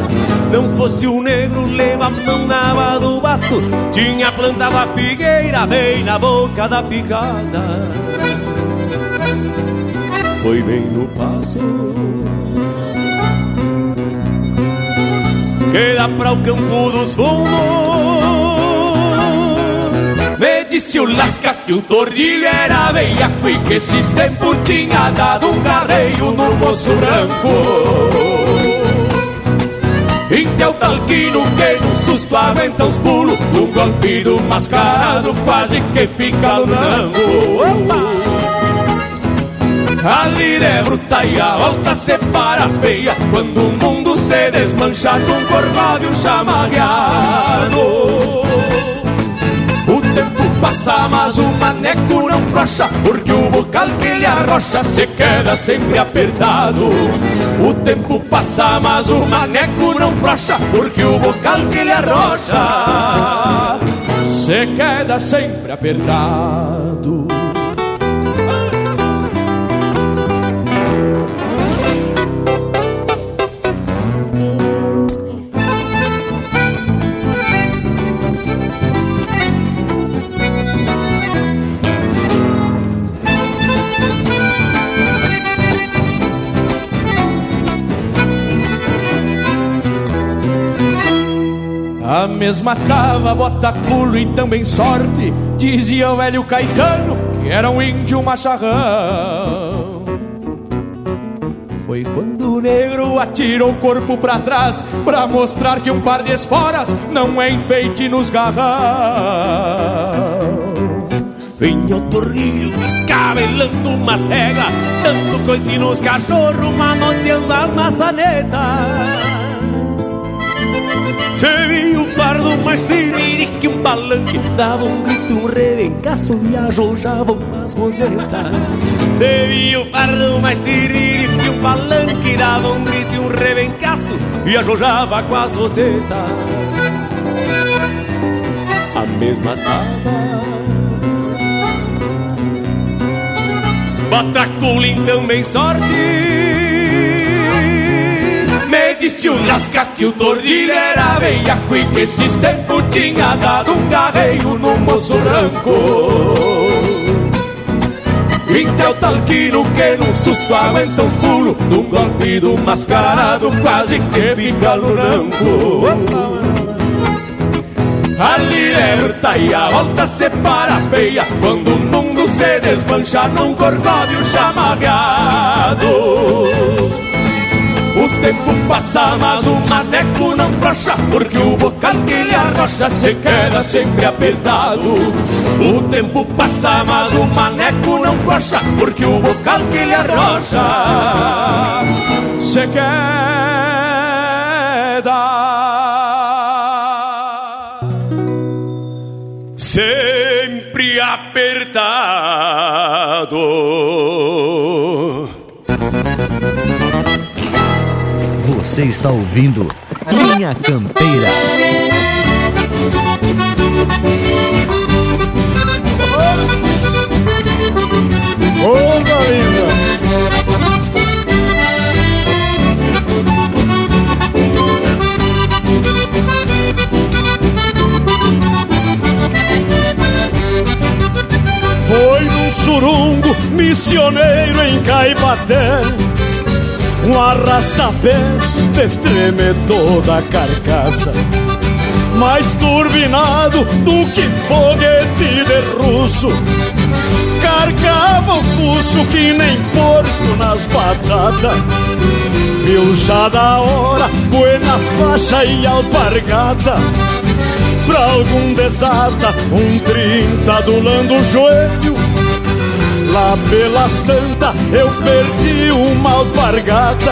Não fosse o negro, leva a mão na aba do basto. Tinha plantado a figueira bem na boca da picada. Foi bem no passo. Que dá para o campo dos fundos disse o Lasca que o tordilho era veiaco e que esses tempos tinha dado um garreio no moço branco. Então talquino que no susto aguenta os pulos Um golpe do mascarado quase que fica lunango A lira é bruta e a volta separa feia Quando o mundo se desmancha num corvável chamarreado passa, mas o maneco não frouxa, porque o bocal que ele arrocha se queda sempre apertado. O tempo passa, mas o maneco não frouxa, porque o bocal que ele arrocha se queda sempre apertado. A mesma tava, bota culo e também sorte, dizia o velho Caetano, que era um índio macharrão. Foi quando o negro atirou o corpo pra trás, pra mostrar que um par de esporas não é enfeite nos garrão. Vinha o torrilho escabelando uma cega, dando coice nos cachorros, manoteando as maçanetas. Se viu o pardo mais firme que um palanque Dava um grito, um rebencaço e arrojavam umas rosetas Se viu o pardo mais firme que um palanque Dava um grito, um rebencaço e arrojava com as rosetas A mesma tava Bataculin também sorte disse o Lasca que o tordilho era veiaco E que esses tempos tinha dado um garreio no moço branco. Então talquino que num susto aguenta os pulos Num golpe do mascarado quase que fica branco A liberta e a volta separa feia Quando o mundo se desmancha num corcóvio chamarreado o tempo passa, mas o maneco não frouxa Porque o bocal que ele arrocha se queda sempre apertado. O tempo passa, mas o maneco não frouxa Porque o bocal que ele arrocha se queda. Sempre apertado Você está ouvindo Linha Campeira. Coisa linda! Foi num surungo missioneiro em Caipaté um arrastapé te treme toda a carcaça. Mais turbinado do que foguete de russo. Carcava o fuso que nem porco nas batatas. Viu já da hora, buena faixa e alpargata. Pra algum desata, um trinta adulando o joelho Lá pelas tantas eu perdi uma alpargata.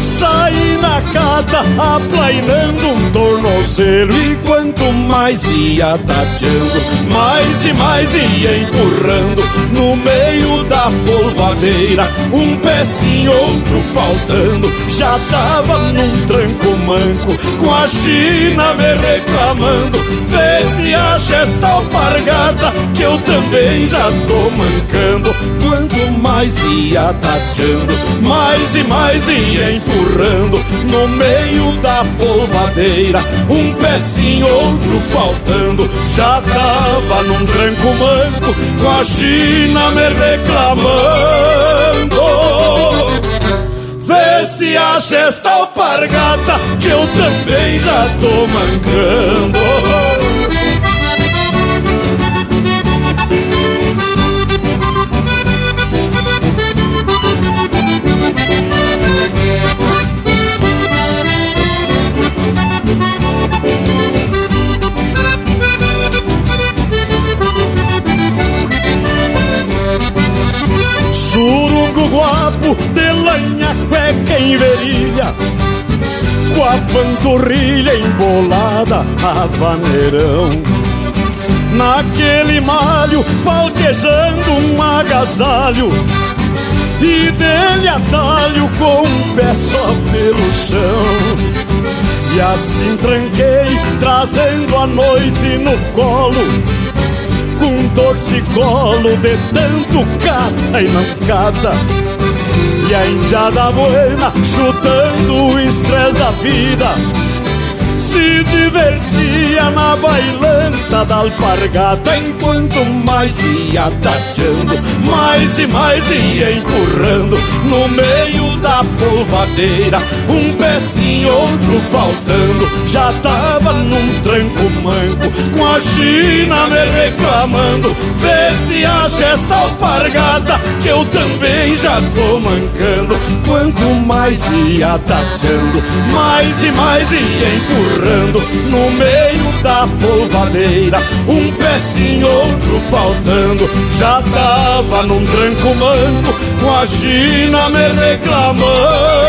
Saí na cata aplainando um tornozelo. E quanto mais ia tateando Mais e mais ia empurrando No meio da polvadeira Um pezinho, outro faltando. Já tava num tranco manco Com a China me reclamando. Vê se acha esta alpargata Que eu também já tô mancando Quanto mais ia tateando Mais e mais ia empurrando No meio da polvadeira. Um pezinho, outro faltando Já tava num tranco manco Com a China me reclamando. Vê se acha esta alpargata Que eu também já tô mancando Surungo guapo de lanha cueca em verilha Com a panturrilha embolada a vaneirão. Naquele malho falquejando um agasalho E dele atalho com um pé só pelo chão. E assim tranquei, trazendo a noite no colo Com torcicolo de tanto cata e não cata E a indiada buena chutando o estresse da vida se divertia na bailanta da alpargata Enquanto mais ia tateando, mais e mais ia empurrando. No meio da polvadeira, um pezinho, outro faltando. Já tava num tranco manco, com a China me reclamando. Vê se acha esta alpargata, que eu também já tô mancando. Quanto mais ia tateando, mais e mais ia empurrando no meio da polvadeira. Um pezinho, outro faltando, já tava num tranco manco, com a China me reclamando.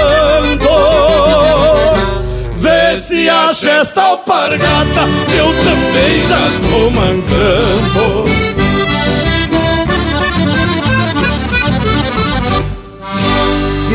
Vê se acha esta alpargata, eu também já tô mancando.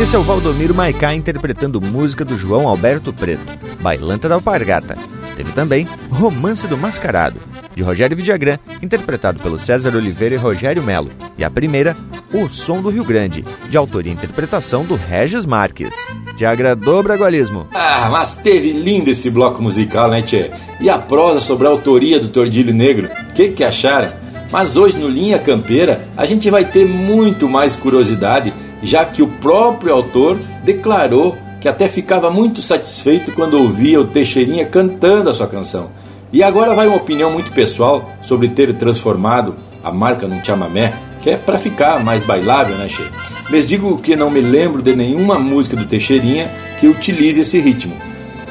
Esse é o Valdomiro Maicá interpretando música do João Alberto Preto, Bailanta da Alpargata. Teve também Romance do Mascarado, de Rogério Vidagrã, interpretado pelo César Oliveira e Rogério Melo. E a primeira, O Som do Rio Grande, de autoria e interpretação do Regis Marques. Te agradou, Bragualismo? Ah, mas teve lindo esse bloco musical, né, Tchê? E a prosa sobre a autoria do Tordilho Negro, que que acharam? Mas hoje no Linha Campeira a gente vai ter muito mais curiosidade já que o próprio autor declarou que até ficava muito satisfeito quando ouvia o Teixeirinha cantando a sua canção. E agora vai uma opinião muito pessoal sobre ter transformado a marca num chamamé, que é para ficar mais bailável, né, Che? Les digo que não me lembro de nenhuma música do Teixeirinha que utilize esse ritmo,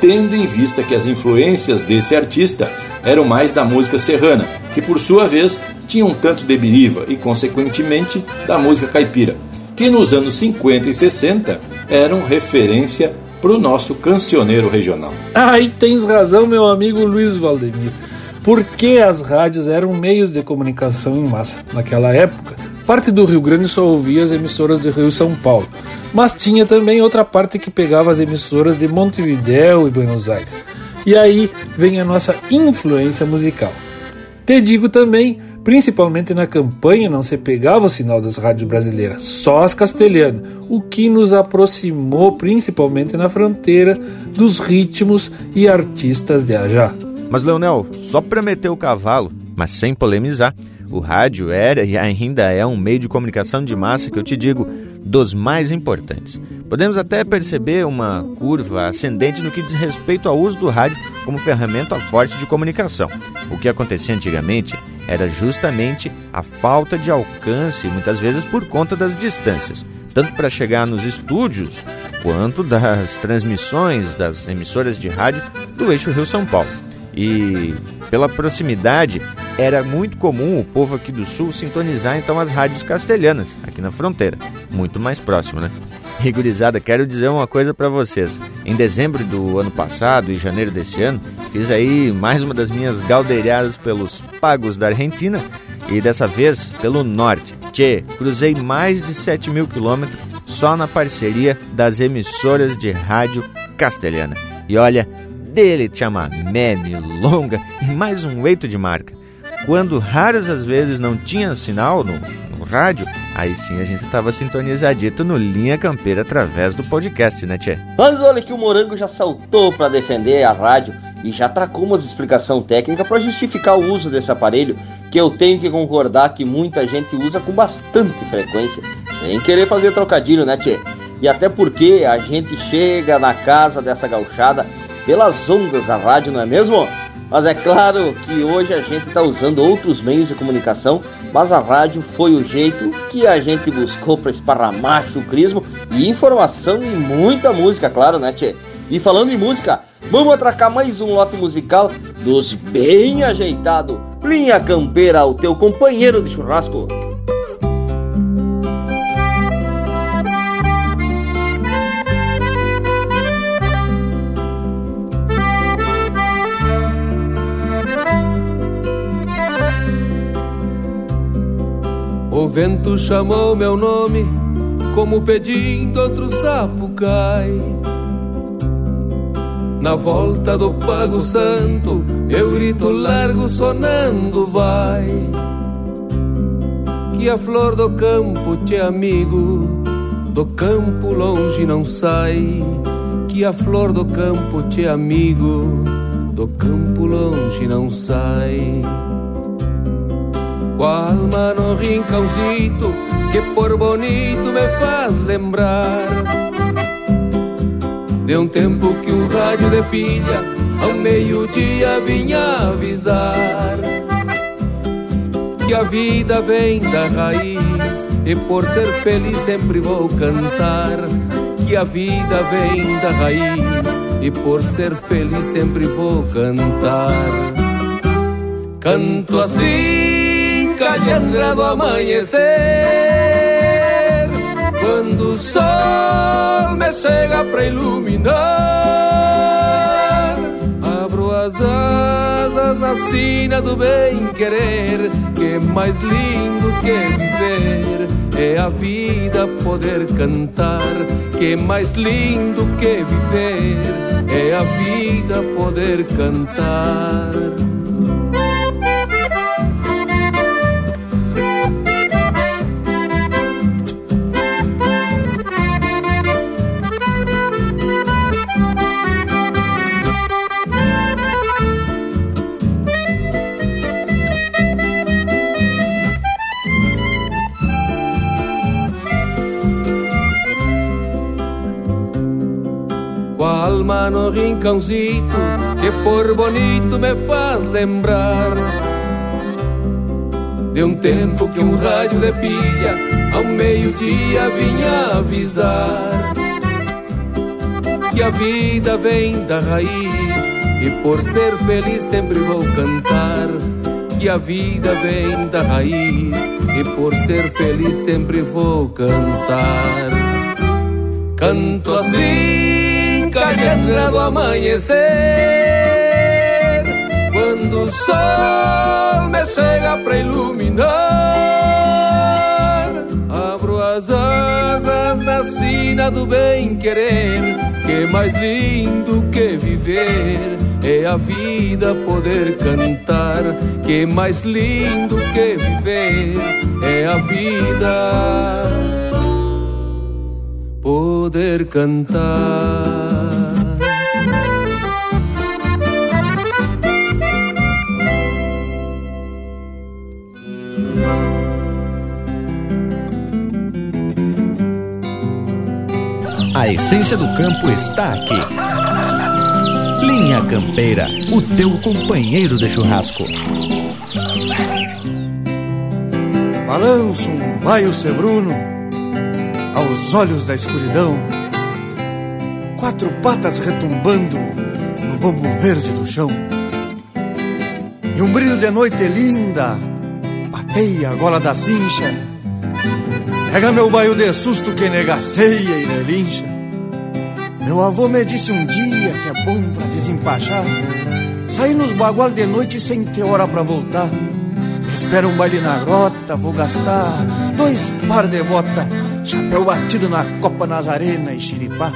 tendo em vista que as influências desse artista eram mais da música serrana, que por sua vez tinha um tanto de biriva e, consequentemente, da música caipira que nos anos 50 e 60 eram referência para o nosso cancioneiro regional. Aí tens razão, meu amigo Luiz Valdemir. Porque as rádios eram meios de comunicação em massa. Naquela época, parte do Rio Grande só ouvia as emissoras do Rio e São Paulo, mas tinha também outra parte que pegava as emissoras de Montevidéu e Buenos Aires. E aí vem a nossa influência musical. Te digo também Principalmente na campanha não se pegava o sinal das rádios brasileiras, só as castelhanas, o que nos aproximou principalmente na fronteira dos ritmos e artistas de Ajá. Mas Leonel, só para meter o cavalo, mas sem polemizar, o rádio era e ainda é um meio de comunicação de massa que eu te digo dos mais importantes. Podemos até perceber uma curva ascendente no que diz respeito ao uso do rádio como ferramenta forte de comunicação. O que acontecia antigamente era justamente a falta de alcance, muitas vezes por conta das distâncias, tanto para chegar nos estúdios quanto das transmissões das emissoras de rádio do eixo Rio-São Paulo. E pela proximidade, era muito comum o povo aqui do sul sintonizar então as rádios castelhanas, aqui na fronteira, muito mais próximo, né? Gurizada, quero dizer uma coisa para vocês. Em dezembro do ano passado e janeiro desse ano, fiz aí mais uma das minhas galdeiradas pelos pagos da Argentina e dessa vez pelo norte. Tchê, cruzei mais de 7 mil quilômetros só na parceria das emissoras de rádio castelhana. E olha, dele chama meme, longa e mais um eito de marca. Quando raras as vezes não tinha sinal no, no rádio, aí sim a gente estava sintonizadito no Linha Campeira através do podcast, né, Tchê? Mas olha que o Morango já saltou para defender a rádio e já tracou umas explicação técnica para justificar o uso desse aparelho, que eu tenho que concordar que muita gente usa com bastante frequência, sem querer fazer trocadilho, né, Tchê? E até porque a gente chega na casa dessa gauchada pelas ondas da rádio, não é mesmo? Mas é claro que hoje a gente está usando outros meios de comunicação, mas a rádio foi o jeito que a gente buscou para esparramar chucrismo e informação e muita música, claro, né, Tchê? E falando em música, vamos atracar mais um lote musical dos bem ajeitado. Linha Campeira, o teu companheiro de churrasco. O vento chamou meu nome, como pedindo outro sapo cai. Na volta do Pago Santo, meu grito largo sonando vai. Que a flor do campo te amigo, do campo longe não sai. Que a flor do campo te amigo, do campo longe não sai. Qual alma no rincãozito que por bonito me faz lembrar. De um tempo que um rádio de pilha ao meio-dia vinha avisar Que a vida vem da raiz e por ser feliz sempre vou cantar Que a vida vem da raiz e por ser feliz sempre vou cantar. Canto assim calhandra do amanhecer. Quando o sol me chega pra iluminar Abro as asas na sina do bem-querer Que mais lindo que viver. É a vida poder cantar Que mais lindo que viver. É a vida poder cantar alma no rincãozito que por bonito me faz lembrar de um tempo que um rádio de pilha ao meio-dia vinha avisar que a vida vem da raiz e por ser feliz sempre vou cantar que a vida vem da raiz e por ser feliz sempre vou cantar. Canto assim calhandra do amanhecer quando o sol me chega pra iluminar abro as asas na sina do bem querer que mais lindo que viver é a vida poder cantar que mais lindo que viver é a vida poder cantar A essência do campo está aqui. Linha Campeira, o teu companheiro de churrasco. Balanço um baio sebruno aos olhos da escuridão. Quatro patas retumbando no bambu verde do chão. E um brilho de noite linda bateia a gola da cincha. Pega meu baio de susto que negaceia e relincha. Meu avô me disse um dia que é bom pra desempachar. Sair nos bagual de noite sem ter hora pra voltar. Espera um baile na grota, vou gastar dois par de bota, chapéu batido na copa Nazarena e xiripá.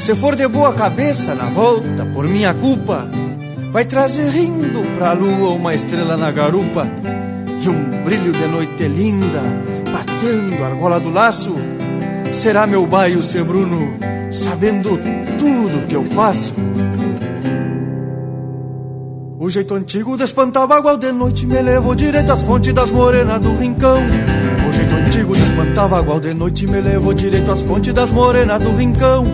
Se for de boa cabeça na volta, por minha culpa, vai trazer rindo pra lua uma estrela na garupa e um brilho de noite linda, batendo a argola do laço. Será meu baio ser Bruno, sabendo tudo que eu faço. O jeito antigo de espantar bagual de noite me levou direito às fontes das morenas do rincão. O jeito antigo de espantar bagual de noite me levou direito às fontes das morenas do rincão.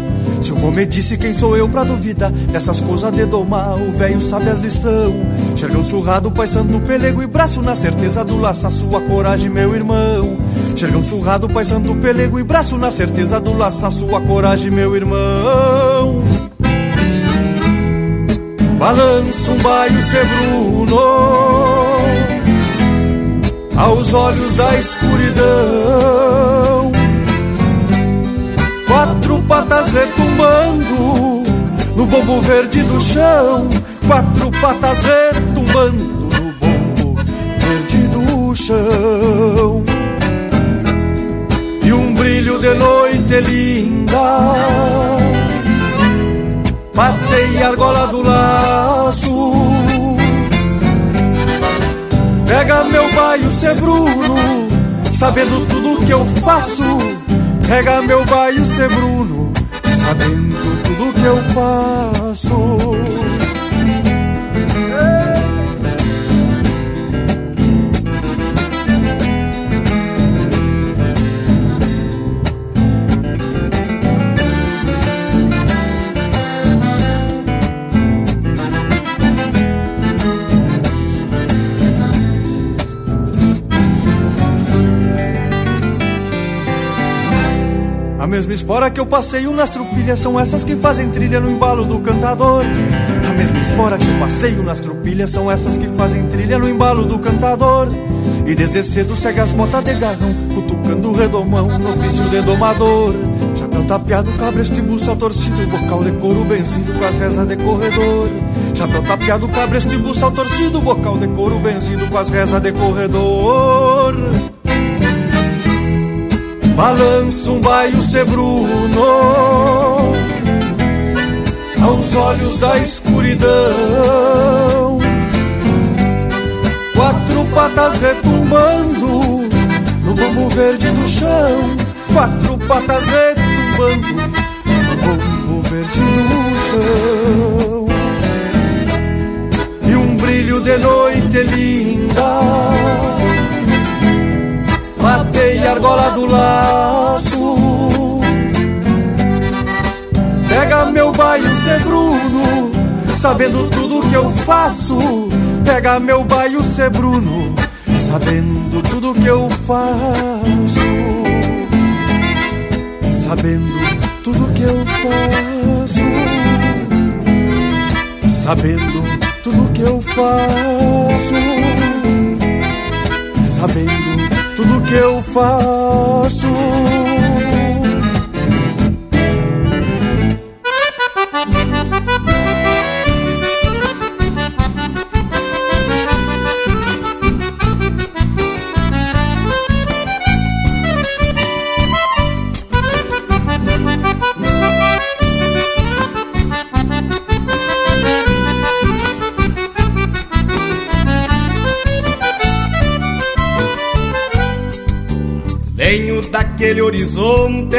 Se o vô me disse quem sou eu pra duvidar dessas coisas de domar, o velho sabe as lição. Xergão surrado, paisando pelego e braço na certeza do laço, a sua coragem, meu irmão. Xergão surrado, paisando pelego e braço na certeza do laço, a sua coragem, meu irmão. Balança um baio ser Bruno aos olhos da escuridão. Quatro patas retumbando no bombo verde do chão. Quatro patas retumbando no bombo verde do chão. Brilho de noite linda. Matei a argola do laço. Pega meu baio ser Bruno Sabendo tudo que eu faço. Pega meu baio ser Bruno Sabendo tudo que eu faço A mesma espora que eu passeio nas trupilhas são essas que fazem trilha no embalo do cantador. A mesma espora que eu passeio nas trupilhas são essas que fazem trilha no embalo do cantador. E desde cedo segue as botas de garrão, cutucando o redomão no ofício de domador. Chapéu tapeado, e buça torcido, bocal de couro benzido com as rezas de corredor. Chapéu tapeado, cabresto e buçal torcido, bocal de couro benzido com as rezas de corredor. Balança um baio ser Bruno aos olhos da escuridão. Quatro patas retumbando no bombo verde do chão. Quatro patas retumbando no bombo verde do chão. E um brilho de noite linda Matei a argola do laço. Pega meu baio ser Bruno Sabendo tudo que eu faço. Pega meu baio ser Bruno Sabendo tudo que eu faço. Sabendo tudo que eu faço. Sabendo tudo que eu faço. Sabendo tudo que eu faço. Venho daquele horizonte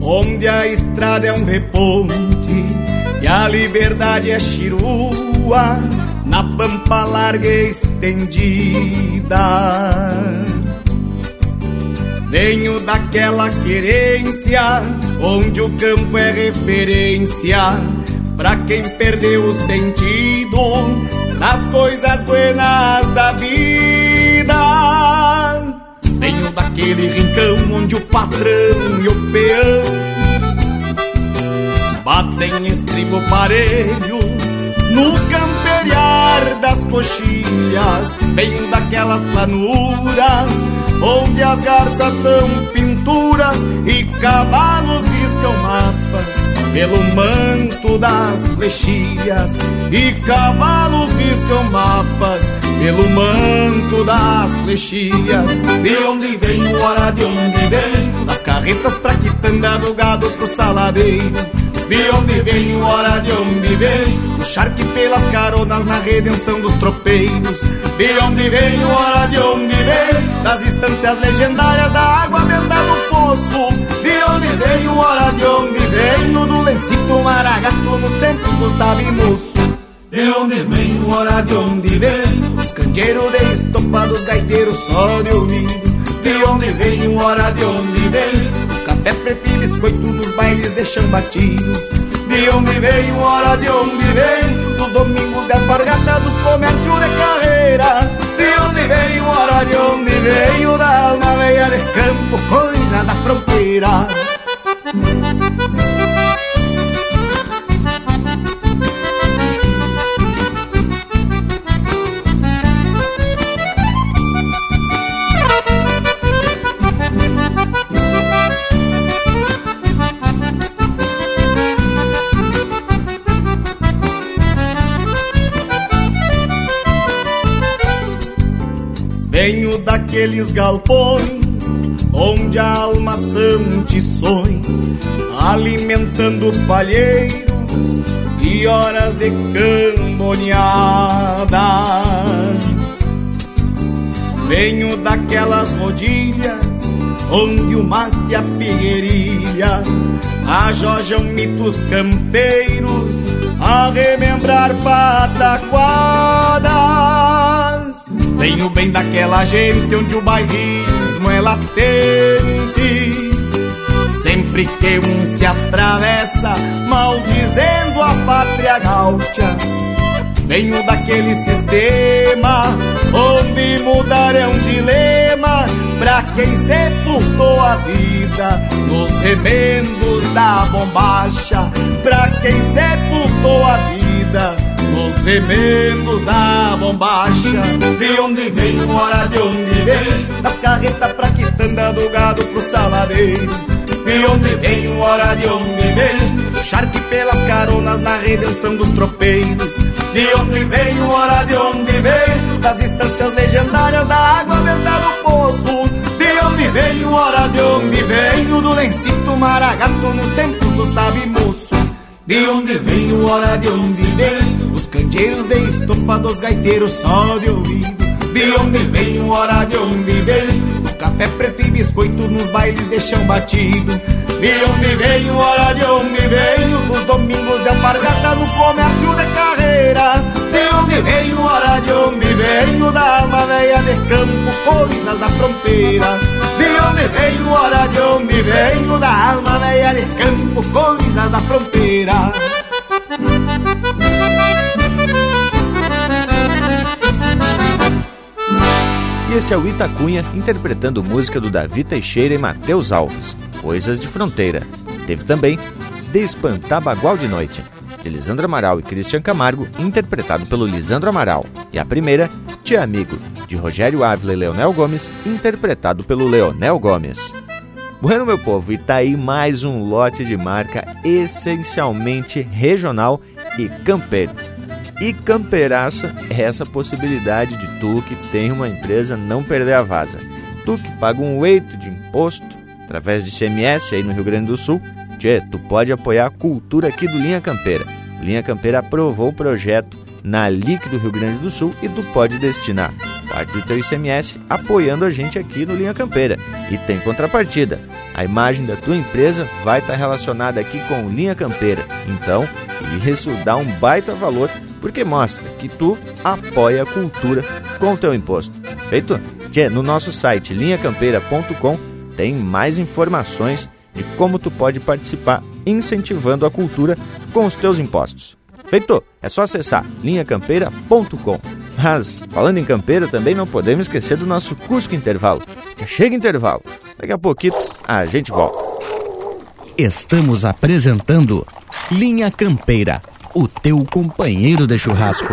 onde a estrada é um reponte e a liberdade é chirua na pampa larga e estendida. Venho daquela querência onde o campo é referência pra quem perdeu o sentido das coisas buenas da vida. Venho daquele rincão onde o patrão e o peão batem estribo parelho no camperiar das coxilhas, venho daquelas planuras onde as garças são pinturas e cavalos riscam mapas pelo manto das flechilhas e cavalos riscam mapas pelo manto das flechilhas. De onde vem o hora de onde vem? Das carretas pra quitanda do gado pro saladeiro. De onde vem o hora de onde vem? O charque pelas caronas na redenção dos tropeiros. De onde vem o hora de onde vem? Das instâncias legendárias da água benta do poço. De onde vem o hora de onde vem? O do lencito maragato nos tempos do sabe moço. De onde vem o hora de onde vem? Os candeeiros de estopa dos gaiteiros só de ouvido. De onde vem o hora de onde vem? Café preto e biscoito nos bailes de batido De onde veio, hora de onde vem? Nos domingos de alpargata dos comércios de carreira. De onde veio, hora de onde veio? Da alma veia de campo, coisa da fronteira Venho daqueles galpões onde a alma são alimentando palheiros e horas de camboneadas. Venho daquelas rodilhas onde o mate a figueirilha ajojam mitos campeiros a remembrar pataquadas. Venho bem daquela gente onde o bairrismo é latente. Sempre que um se atravessa, maldizendo a pátria gaúcha. Venho daquele sistema onde mudar é um dilema pra quem sepultou a vida nos remendos da bombacha. Pra quem sepultou a vida nos remendos da bombacha. De onde vem, hora de onde vem, das carretas pra quitanda do gado pro saladeiro. De onde vem, hora de onde vem, o charque pelas caronas na redenção dos tropeiros. De onde vem, hora de onde vem, das instâncias legendárias da água venta do poço. De onde vem, hora de onde vem, do lencito maragato nos tempos do sabe moço. De onde vem, hora de onde vem, os candeeiros de estopa dos gaiteiros só de ouvido. De onde vem, hora de onde vem, o café preto e biscoito nos bailes de chão batido. De onde vem, hora de onde vem, os domingos de alpargata no comércio de carreira. De onde vem, hora de onde vem, o da alma de campo, coisas da fronteira. De onde vem, hora de onde vem, o da alma velha de campo, coisas da fronteira. E esse é o Itacunha interpretando música do Davi Teixeira e Matheus Alves, Coisas de Fronteira. Teve também De Espantar Bagual de Noite, de Lisandro Amaral e Christian Camargo, interpretado pelo Lisandro Amaral. E a primeira, Te Amigo, de Rogério Ávila e Leonel Gomes, interpretado pelo Leonel Gomes. Bueno, meu povo, e tá aí mais um lote de marca essencialmente regional e campeiro. E campeiraça é essa possibilidade de tu que tem uma empresa não perder a vaza. Tu que paga um eito de imposto através de CMS aí no Rio Grande do Sul, tchê, tu pode apoiar a cultura aqui do Linha Campeira. Linha Campeira aprovou o projeto na LIC do Rio Grande do Sul e tu pode destinar parte do teu ICMS apoiando a gente aqui no Linha Campeira. E tem contrapartida. A imagem da tua empresa vai estar relacionada aqui com o Linha Campeira. Então, isso dá um baita valor porque mostra que tu apoia a cultura com o teu imposto. Feito? Tchê, no nosso site linhacampeira.com tem mais informações de como tu pode participar incentivando a cultura com os teus impostos. Feito? É só acessar linhacampeira.com. Mas, falando em campeira, também não podemos esquecer do nosso Cusco Intervalo. Chega intervalo. Daqui a pouquinho a gente volta. Estamos apresentando Linha Campeira, o teu companheiro de churrasco.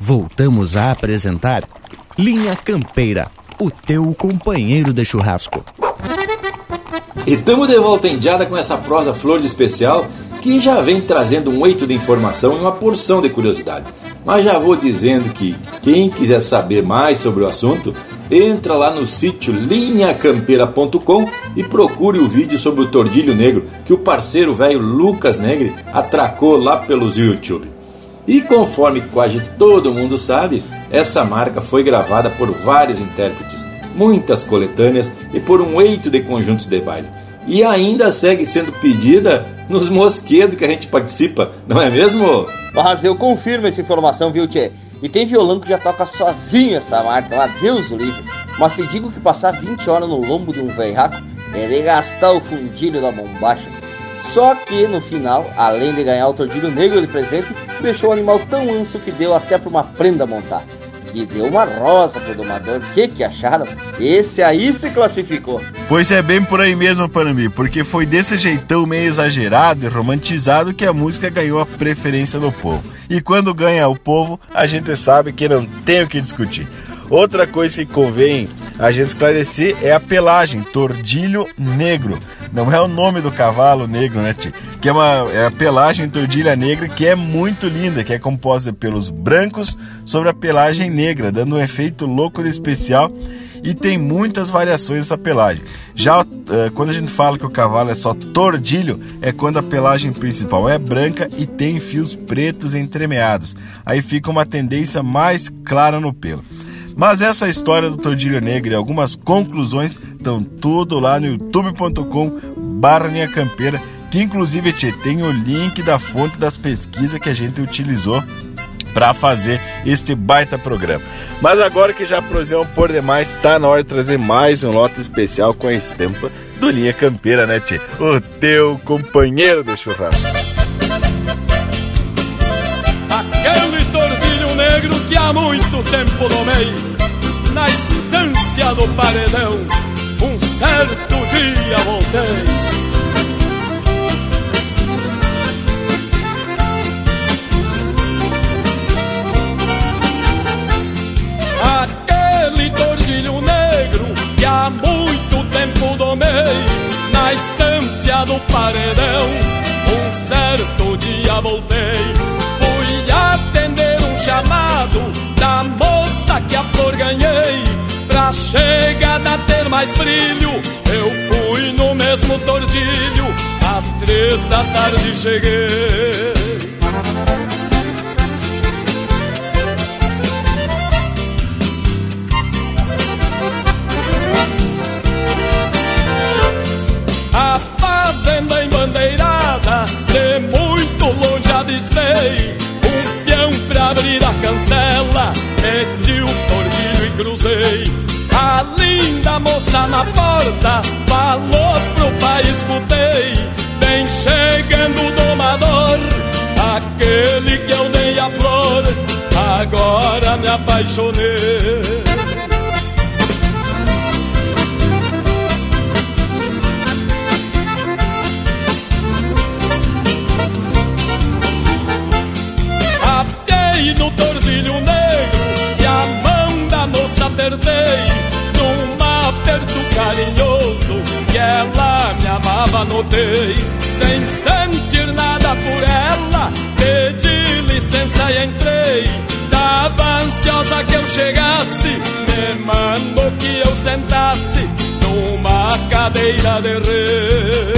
Voltamos a apresentar Linha Campeira, o teu companheiro de churrasco. E tamo de volta em diada com essa prosa flor de especial que já vem trazendo um eito de informação e uma porção de curiosidade. Mas já vou dizendo que quem quiser saber mais sobre o assunto, entra lá no sítio linhacampeira.com e procure o vídeo sobre o tordilho negro que o parceiro velho Lucas Negre atracou lá pelos YouTube. E conforme quase todo mundo sabe, essa marca foi gravada por vários intérpretes, muitas coletâneas e por um eito de conjuntos de baile. E ainda segue sendo pedida nos mosquedos que a gente participa, não é mesmo? Mas eu confirmo essa informação, viu, Tchê? E tem violão que já toca sozinho essa marca, lá Deus o livre. Mas se digo que passar 20 horas no lombo de um veiaco é de gastar o fundilho da bombacha. Só que no final, além de ganhar o tordilho negro de presente, deixou o animal tão anso que deu até para uma prenda montar. E deu uma rosa pro domador. O que que acharam? Esse aí se classificou. Pois é bem por aí mesmo, Panambi, porque foi desse jeitão meio exagerado e romantizado que a música ganhou a preferência do povo. E quando ganha o povo, a gente sabe que não tem o que discutir. Outra coisa que convém a gente esclarecer é a pelagem, tordilho negro. Não é o nome do cavalo negro, né, tio? Que é, uma, é a pelagem tordilha negra que é muito linda, que é composta pelos brancos sobre a pelagem negra, dando um efeito louco de especial e tem muitas variações essa pelagem. Já uh, quando a gente fala que o cavalo é só tordilho, é quando a pelagem principal é branca e tem fios pretos entremeados. Aí fica uma tendência mais clara no pelo. Mas essa história do Tordilho Negro e algumas conclusões estão tudo lá no youtube.com barra campeira, que inclusive tchê, tem o link da fonte das pesquisas que a gente utilizou para fazer este baita programa. Mas agora que já prosemos por demais, está na hora de trazer mais um lote especial com a estampa do Linha Campeira, né, Tchê? O teu companheiro de churrasco. Aquele tordilho negro que há muito tempo domei na estância do paredão. Um certo dia voltei. Aquele tordilho negro que há muito tempo domei na estância do paredão. Um certo dia voltei, fui atender um chamado da moça que a flor ganhei. Pra chegada ter mais brilho, eu fui no mesmo tordilho. Às três da tarde cheguei. A fazenda embandeirada, de muito longe avistei abrir a cancela, meti o tordilho e cruzei. A linda moça na porta falou pro pai, escutei. Vem chegando o domador, aquele que eu dei a flor. Agora me apaixonei. Carinhoso que ela me amava, notei. Sem sentir nada por ela, pedi licença e entrei. Tava ansiosa que eu chegasse, me mandou que eu sentasse numa cadeira de rei.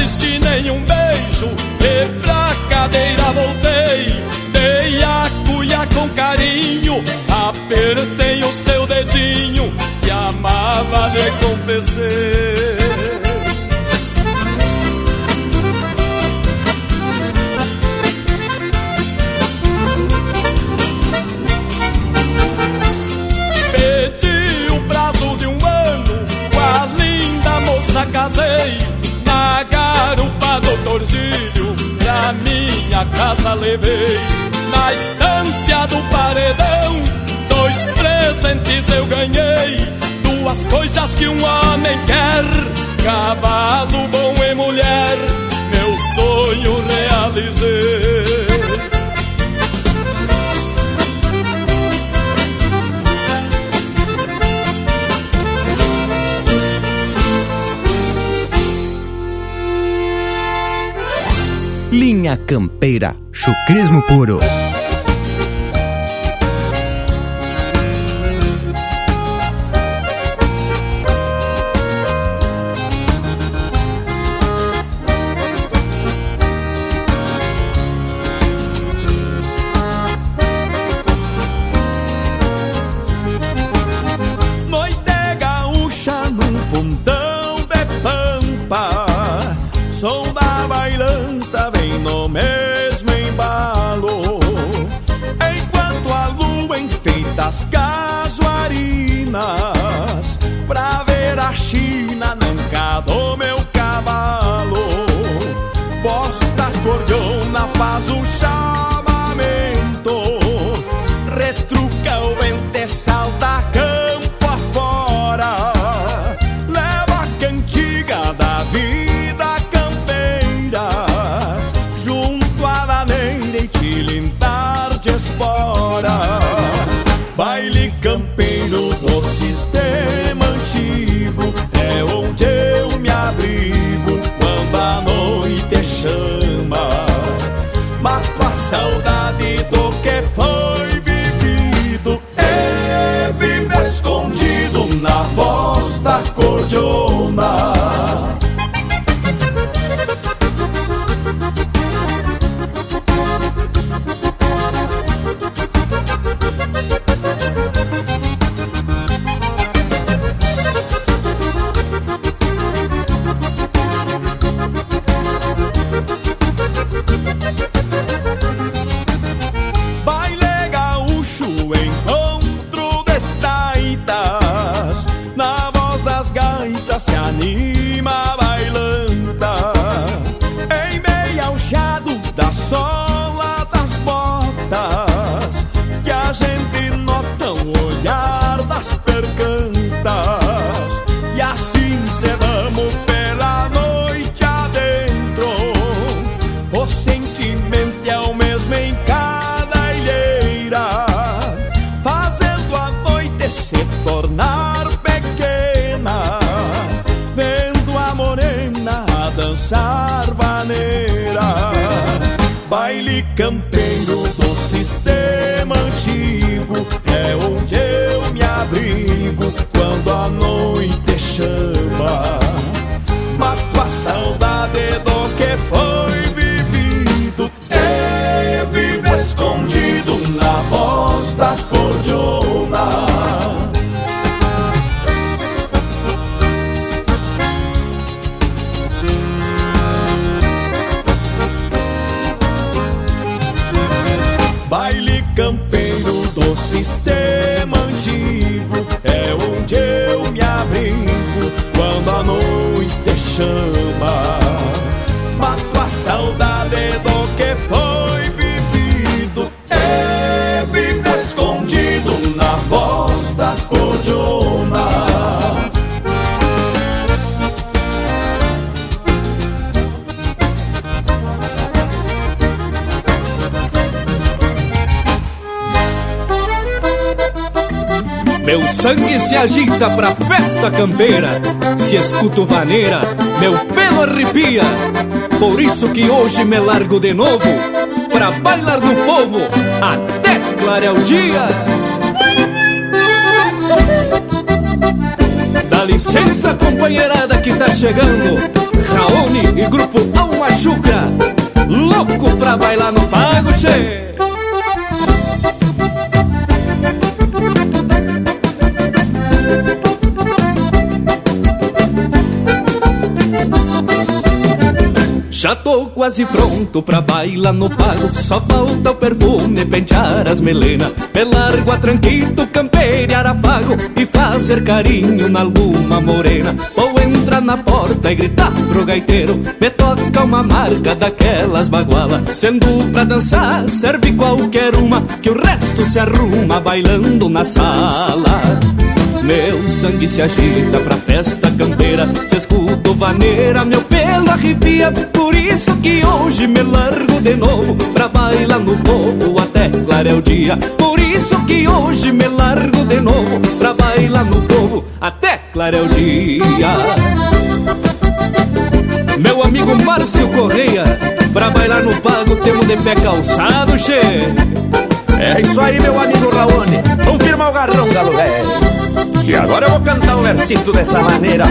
existe nenhum beijo. E pra cadeira voltei, dei a cuia com carinho, apertei o seu dedinho e amava de confessei. retortilho pra minha casa levei. Na estância do paredão, dois presentes eu ganhei. Duas coisas que um homem quer: cavalo bom e mulher Campeira, chucrismo puro. sangue se agita pra festa campeira. Se escuto vaneira, meu pelo arrepia. Por isso que hoje me largo de novo, pra bailar no povo, até clarear é o dia. Dá licença, companheirada que tá chegando. Raoni e grupo Alma Juca, louco pra bailar no pago cheio. Já tô quase pronto pra bailar no pago Só falta o perfume pentear as melenas Pelar guatranquito, campear afago E fazer carinho na alguma morena. Ou entrar na porta e gritar pro gaiteiro. Me toca uma marca daquelas baguala. Sendo pra dançar, serve qualquer uma. Que o resto se arruma bailando na sala meu sangue se agita pra festa campeira. Se escuto vaneira, meu pelo arrepia. Por isso que hoje me largo de novo Pra bailar no povo até clarear o dia. Por isso que hoje me largo de novo Pra bailar no povo até clarear o dia. Meu amigo Márcio Correia Pra bailar no pago temos de pé calçado, che É isso aí, meu amigo Raoni. Vamos firmar o garrão, galo velho e agora eu vou cantar um versito dessa maneira,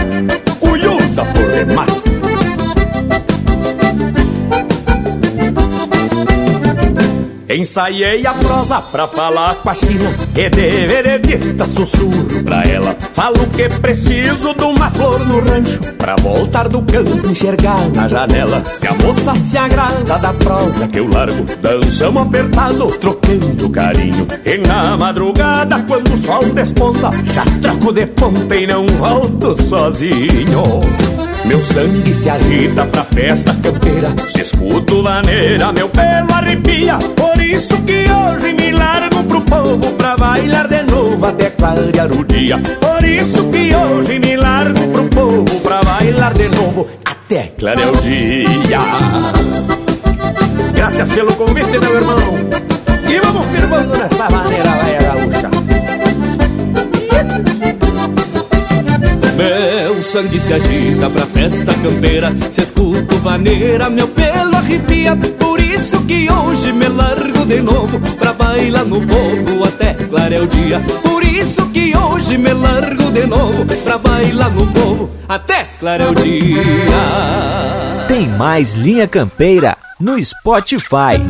cuyuta por demais. Ensaiei a prosa pra falar com a China. E de veredita sussurro pra ela. Falo que preciso de uma flor no rancho Pra voltar do campo enxergar na janela. Se a moça se agrada da prosa que eu largo Dançamos apertado, trocando carinho. E na madrugada quando o sol desponta Já troco de ponta e não volto sozinho meu sangue se agita pra festa campeira. Se escuto laneira, meu pelo arrepia. Por isso que hoje me largo pro povo Pra bailar de novo até clarear o dia. Por isso que hoje me largo pro povo Pra bailar de novo até clarear o dia. Graças pelo convite, meu irmão. E vamos firmando nessa maneira, vai gaúcha Meu sangue se agita pra festa campeira. Se escuto vaneira, meu pelo arrepia. Por isso que hoje me largo de novo Pra bailar no povo até clarear o dia. Por isso que hoje me largo de novo Pra bailar no povo até clarear o dia. Tem mais Linha Campeira no Spotify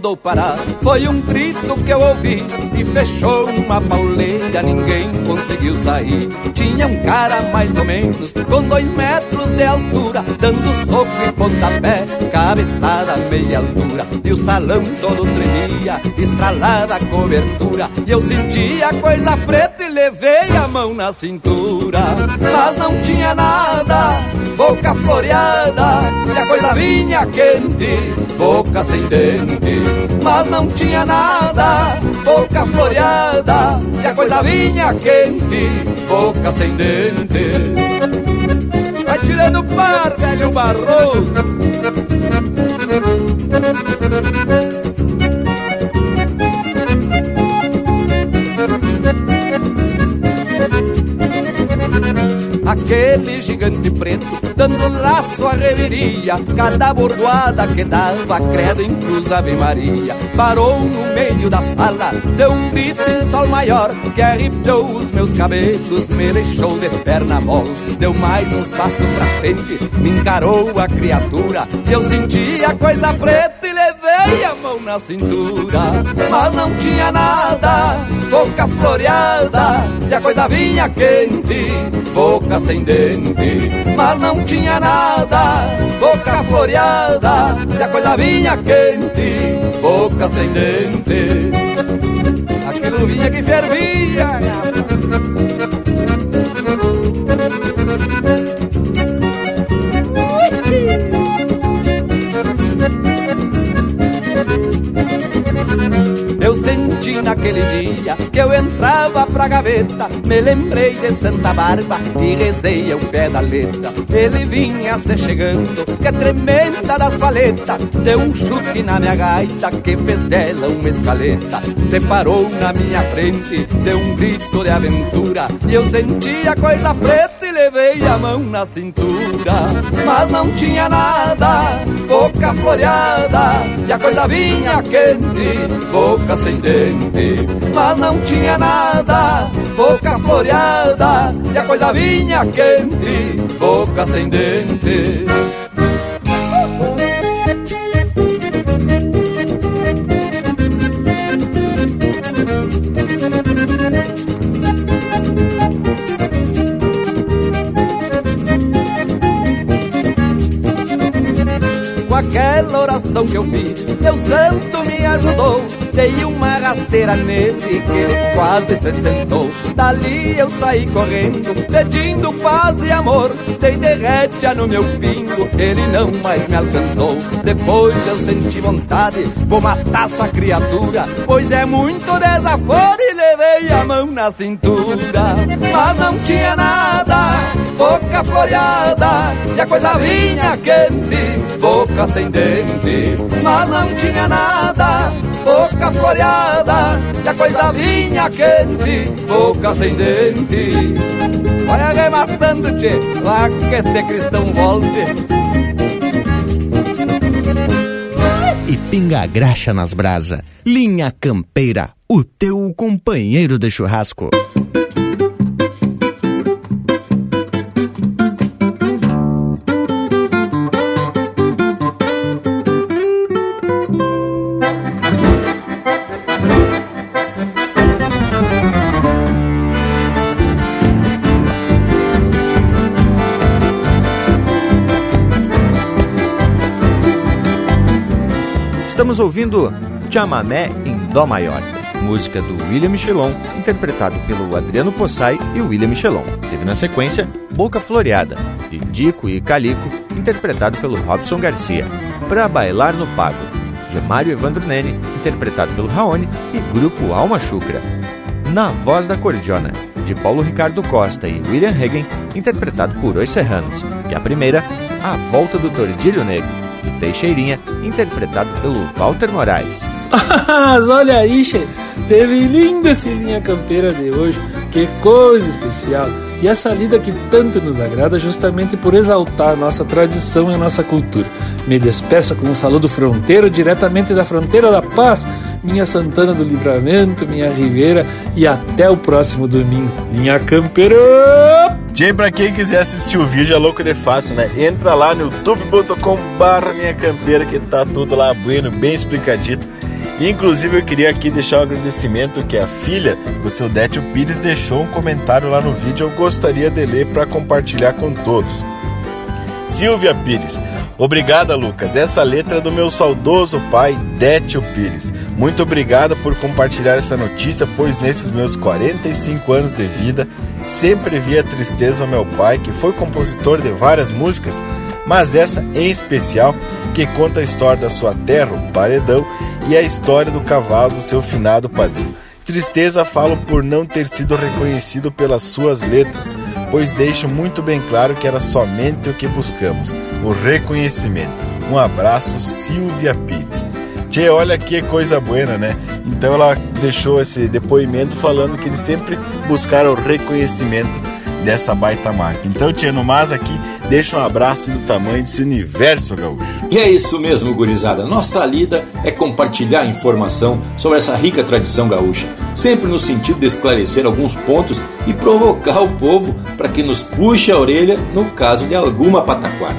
mandou parar. Foi um grito que eu ouvi E fechou uma pauleira. Ninguém conseguiu sair. Tinha um cara mais ou menos Com dois metros de altura Dando soco e pontapé Cabeçada meia altura. E o salão todo tremia Estralada a cobertura. E eu sentia coisa preta E levei a mão na cintura. Mas não tinha nada Boca floreada E a coisa vinha quente Boca sem dente mas não tinha nada, boca floreada, e a coisa vinha quente, boca sem dente. Vai tirando par, velho barroso. Aquele gigante preto dando laço à reveria Cada bordoada que dava credo em cruz Ave Maria. Parou no meio da sala, deu um grito em sol maior Que arrepiou os meus cabelos, me deixou de perna mole Deu mais uns passos pra frente, me encarou a criatura eu senti a coisa preta e levei a mão na cintura. Mas não tinha nada, boca floreada E a coisa vinha quente, boca sem dente Mas não tinha nada, boca floreada E a coisa vinha quente, boca sem dente. Aquilo vinha que fervia naquele dia que eu entrava pra gaveta, me lembrei de Santa Barba e rezei ao pé da letra. Ele vinha se chegando, que é tremenda das paletas, deu um chute na minha gaita que fez dela uma escaleta. Se parou na minha frente, deu um grito de aventura e eu sentia coisa preta levei a mão na cintura. Mas não tinha nada, boca floreada e a coisa vinha quente, boca sem dente. Mas não tinha nada, boca floreada e a coisa vinha quente, boca sem dente. Eu fiz, meu santo me ajudou. Dei uma rasteira nele que ele quase se sentou. Dali eu saí correndo, pedindo paz e amor. Dei derrétia no meu pingo, ele não mais me alcançou. Depois eu senti vontade, vou matar essa criatura, pois é muito desaforo e levei a mão na cintura. Mas não tinha nada, boca floreada, e a coisa vinha quente, boca sem dente. Mas não tinha nada, boca floreada, e a coisa vinha quente, boca sem dente. Vai arrematando, tchê, lá que este cristão volte. E pinga graxa nas brasa, linha campeira, o teu companheiro de churrasco. Estamos ouvindo Chamamé em Dó Maior, música do William Michelon, interpretado pelo Adriano Possai e William Michelon. Teve na sequência Boca Floreada, de Dico e Calico, interpretado pelo Robson Garcia. Pra Bailar no Pago, de Mário Evandro Nene, interpretado pelo Raoni e Grupo Alma Chucra. Na Voz da Cordiona, de Paulo Ricardo Costa e William Hagen, interpretado por Os Serranos. E a primeira, A Volta do Tordilho Negro, e Teixeirinha, interpretado pelo Walter Moraes. Mas olha aí, che, teve linda esse linha campeira de hoje, que coisa especial. E essa lida que tanto nos agrada justamente por exaltar nossa tradição e a nossa cultura. Me despeço com um saludo fronteiro diretamente da fronteira da paz, minha Santana do Livramento, minha Ribeira e até o próximo domingo. Linha Campeira! Jay, pra quem quiser assistir o vídeo, é louco de fácil, né? Entra lá no youtube.com minha campeira que tá tudo lá bueno, bem explicadito. Inclusive eu queria aqui deixar um agradecimento que a filha do seu Détio Pires deixou um comentário lá no vídeo, eu gostaria de ler para compartilhar com todos. Silvia Pires. Obrigada, Lucas. Essa letra é do meu saudoso pai, Détio Pires. Muito obrigado por compartilhar essa notícia, pois nesses meus 45 anos de vida, sempre vi a tristeza ao meu pai, que foi compositor de várias músicas, mas essa em especial, que conta a história da sua terra, o Paredão, e a história do cavalo do seu finado padrinho. Tristeza falo por não ter sido reconhecido pelas suas letras, pois deixo muito bem claro que era somente o que buscamos, o reconhecimento. Um abraço, Silvia Pires. Tchê, olha que coisa boa, né? Então ela deixou esse depoimento falando que eles sempre buscaram o reconhecimento dessa baita marca. Então, no mais aqui, deixa um abraço do tamanho desse universo gaúcho. E é isso mesmo, gurizada. Nossa lida é compartilhar informação sobre essa rica tradição gaúcha, sempre no sentido de esclarecer alguns pontos e provocar o povo para que nos puxe a orelha no caso de alguma pataquada.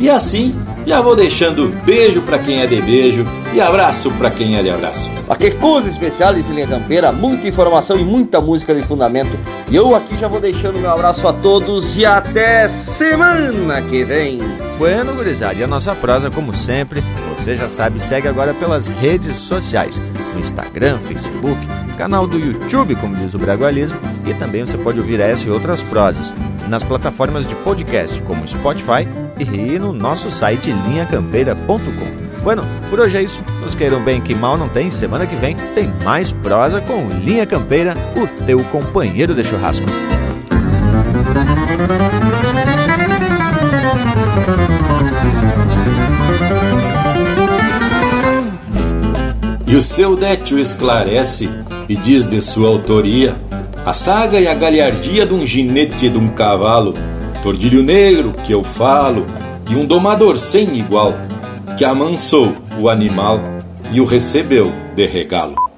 E assim, já vou deixando beijo para quem é de beijo e abraço para quem é de abraço. Aqui coisa especial de Linha Campeira, muita informação e muita música de fundamento. E eu aqui já vou deixando meu abraço a todos e até semana que vem. Bueno, gurizada, e a nossa prosa, como sempre, você já sabe, segue agora pelas redes sociais, no Instagram, Facebook, canal do YouTube, como diz o Bragualismo, e também você pode ouvir essa e outras prosas nas plataformas de podcast, como Spotify e no nosso site linhacampeira.com. Bueno, por hoje é isso. Nos queiram bem que mal não tem, semana que vem tem mais prosa com Linha Campeira, o teu companheiro de churrasco. E o seu Détio esclarece e diz de sua autoria a saga e a galhardia de um ginete de um cavalo, tordilho negro que eu falo, e um domador sem igual, que amansou o animal e o recebeu de regalo.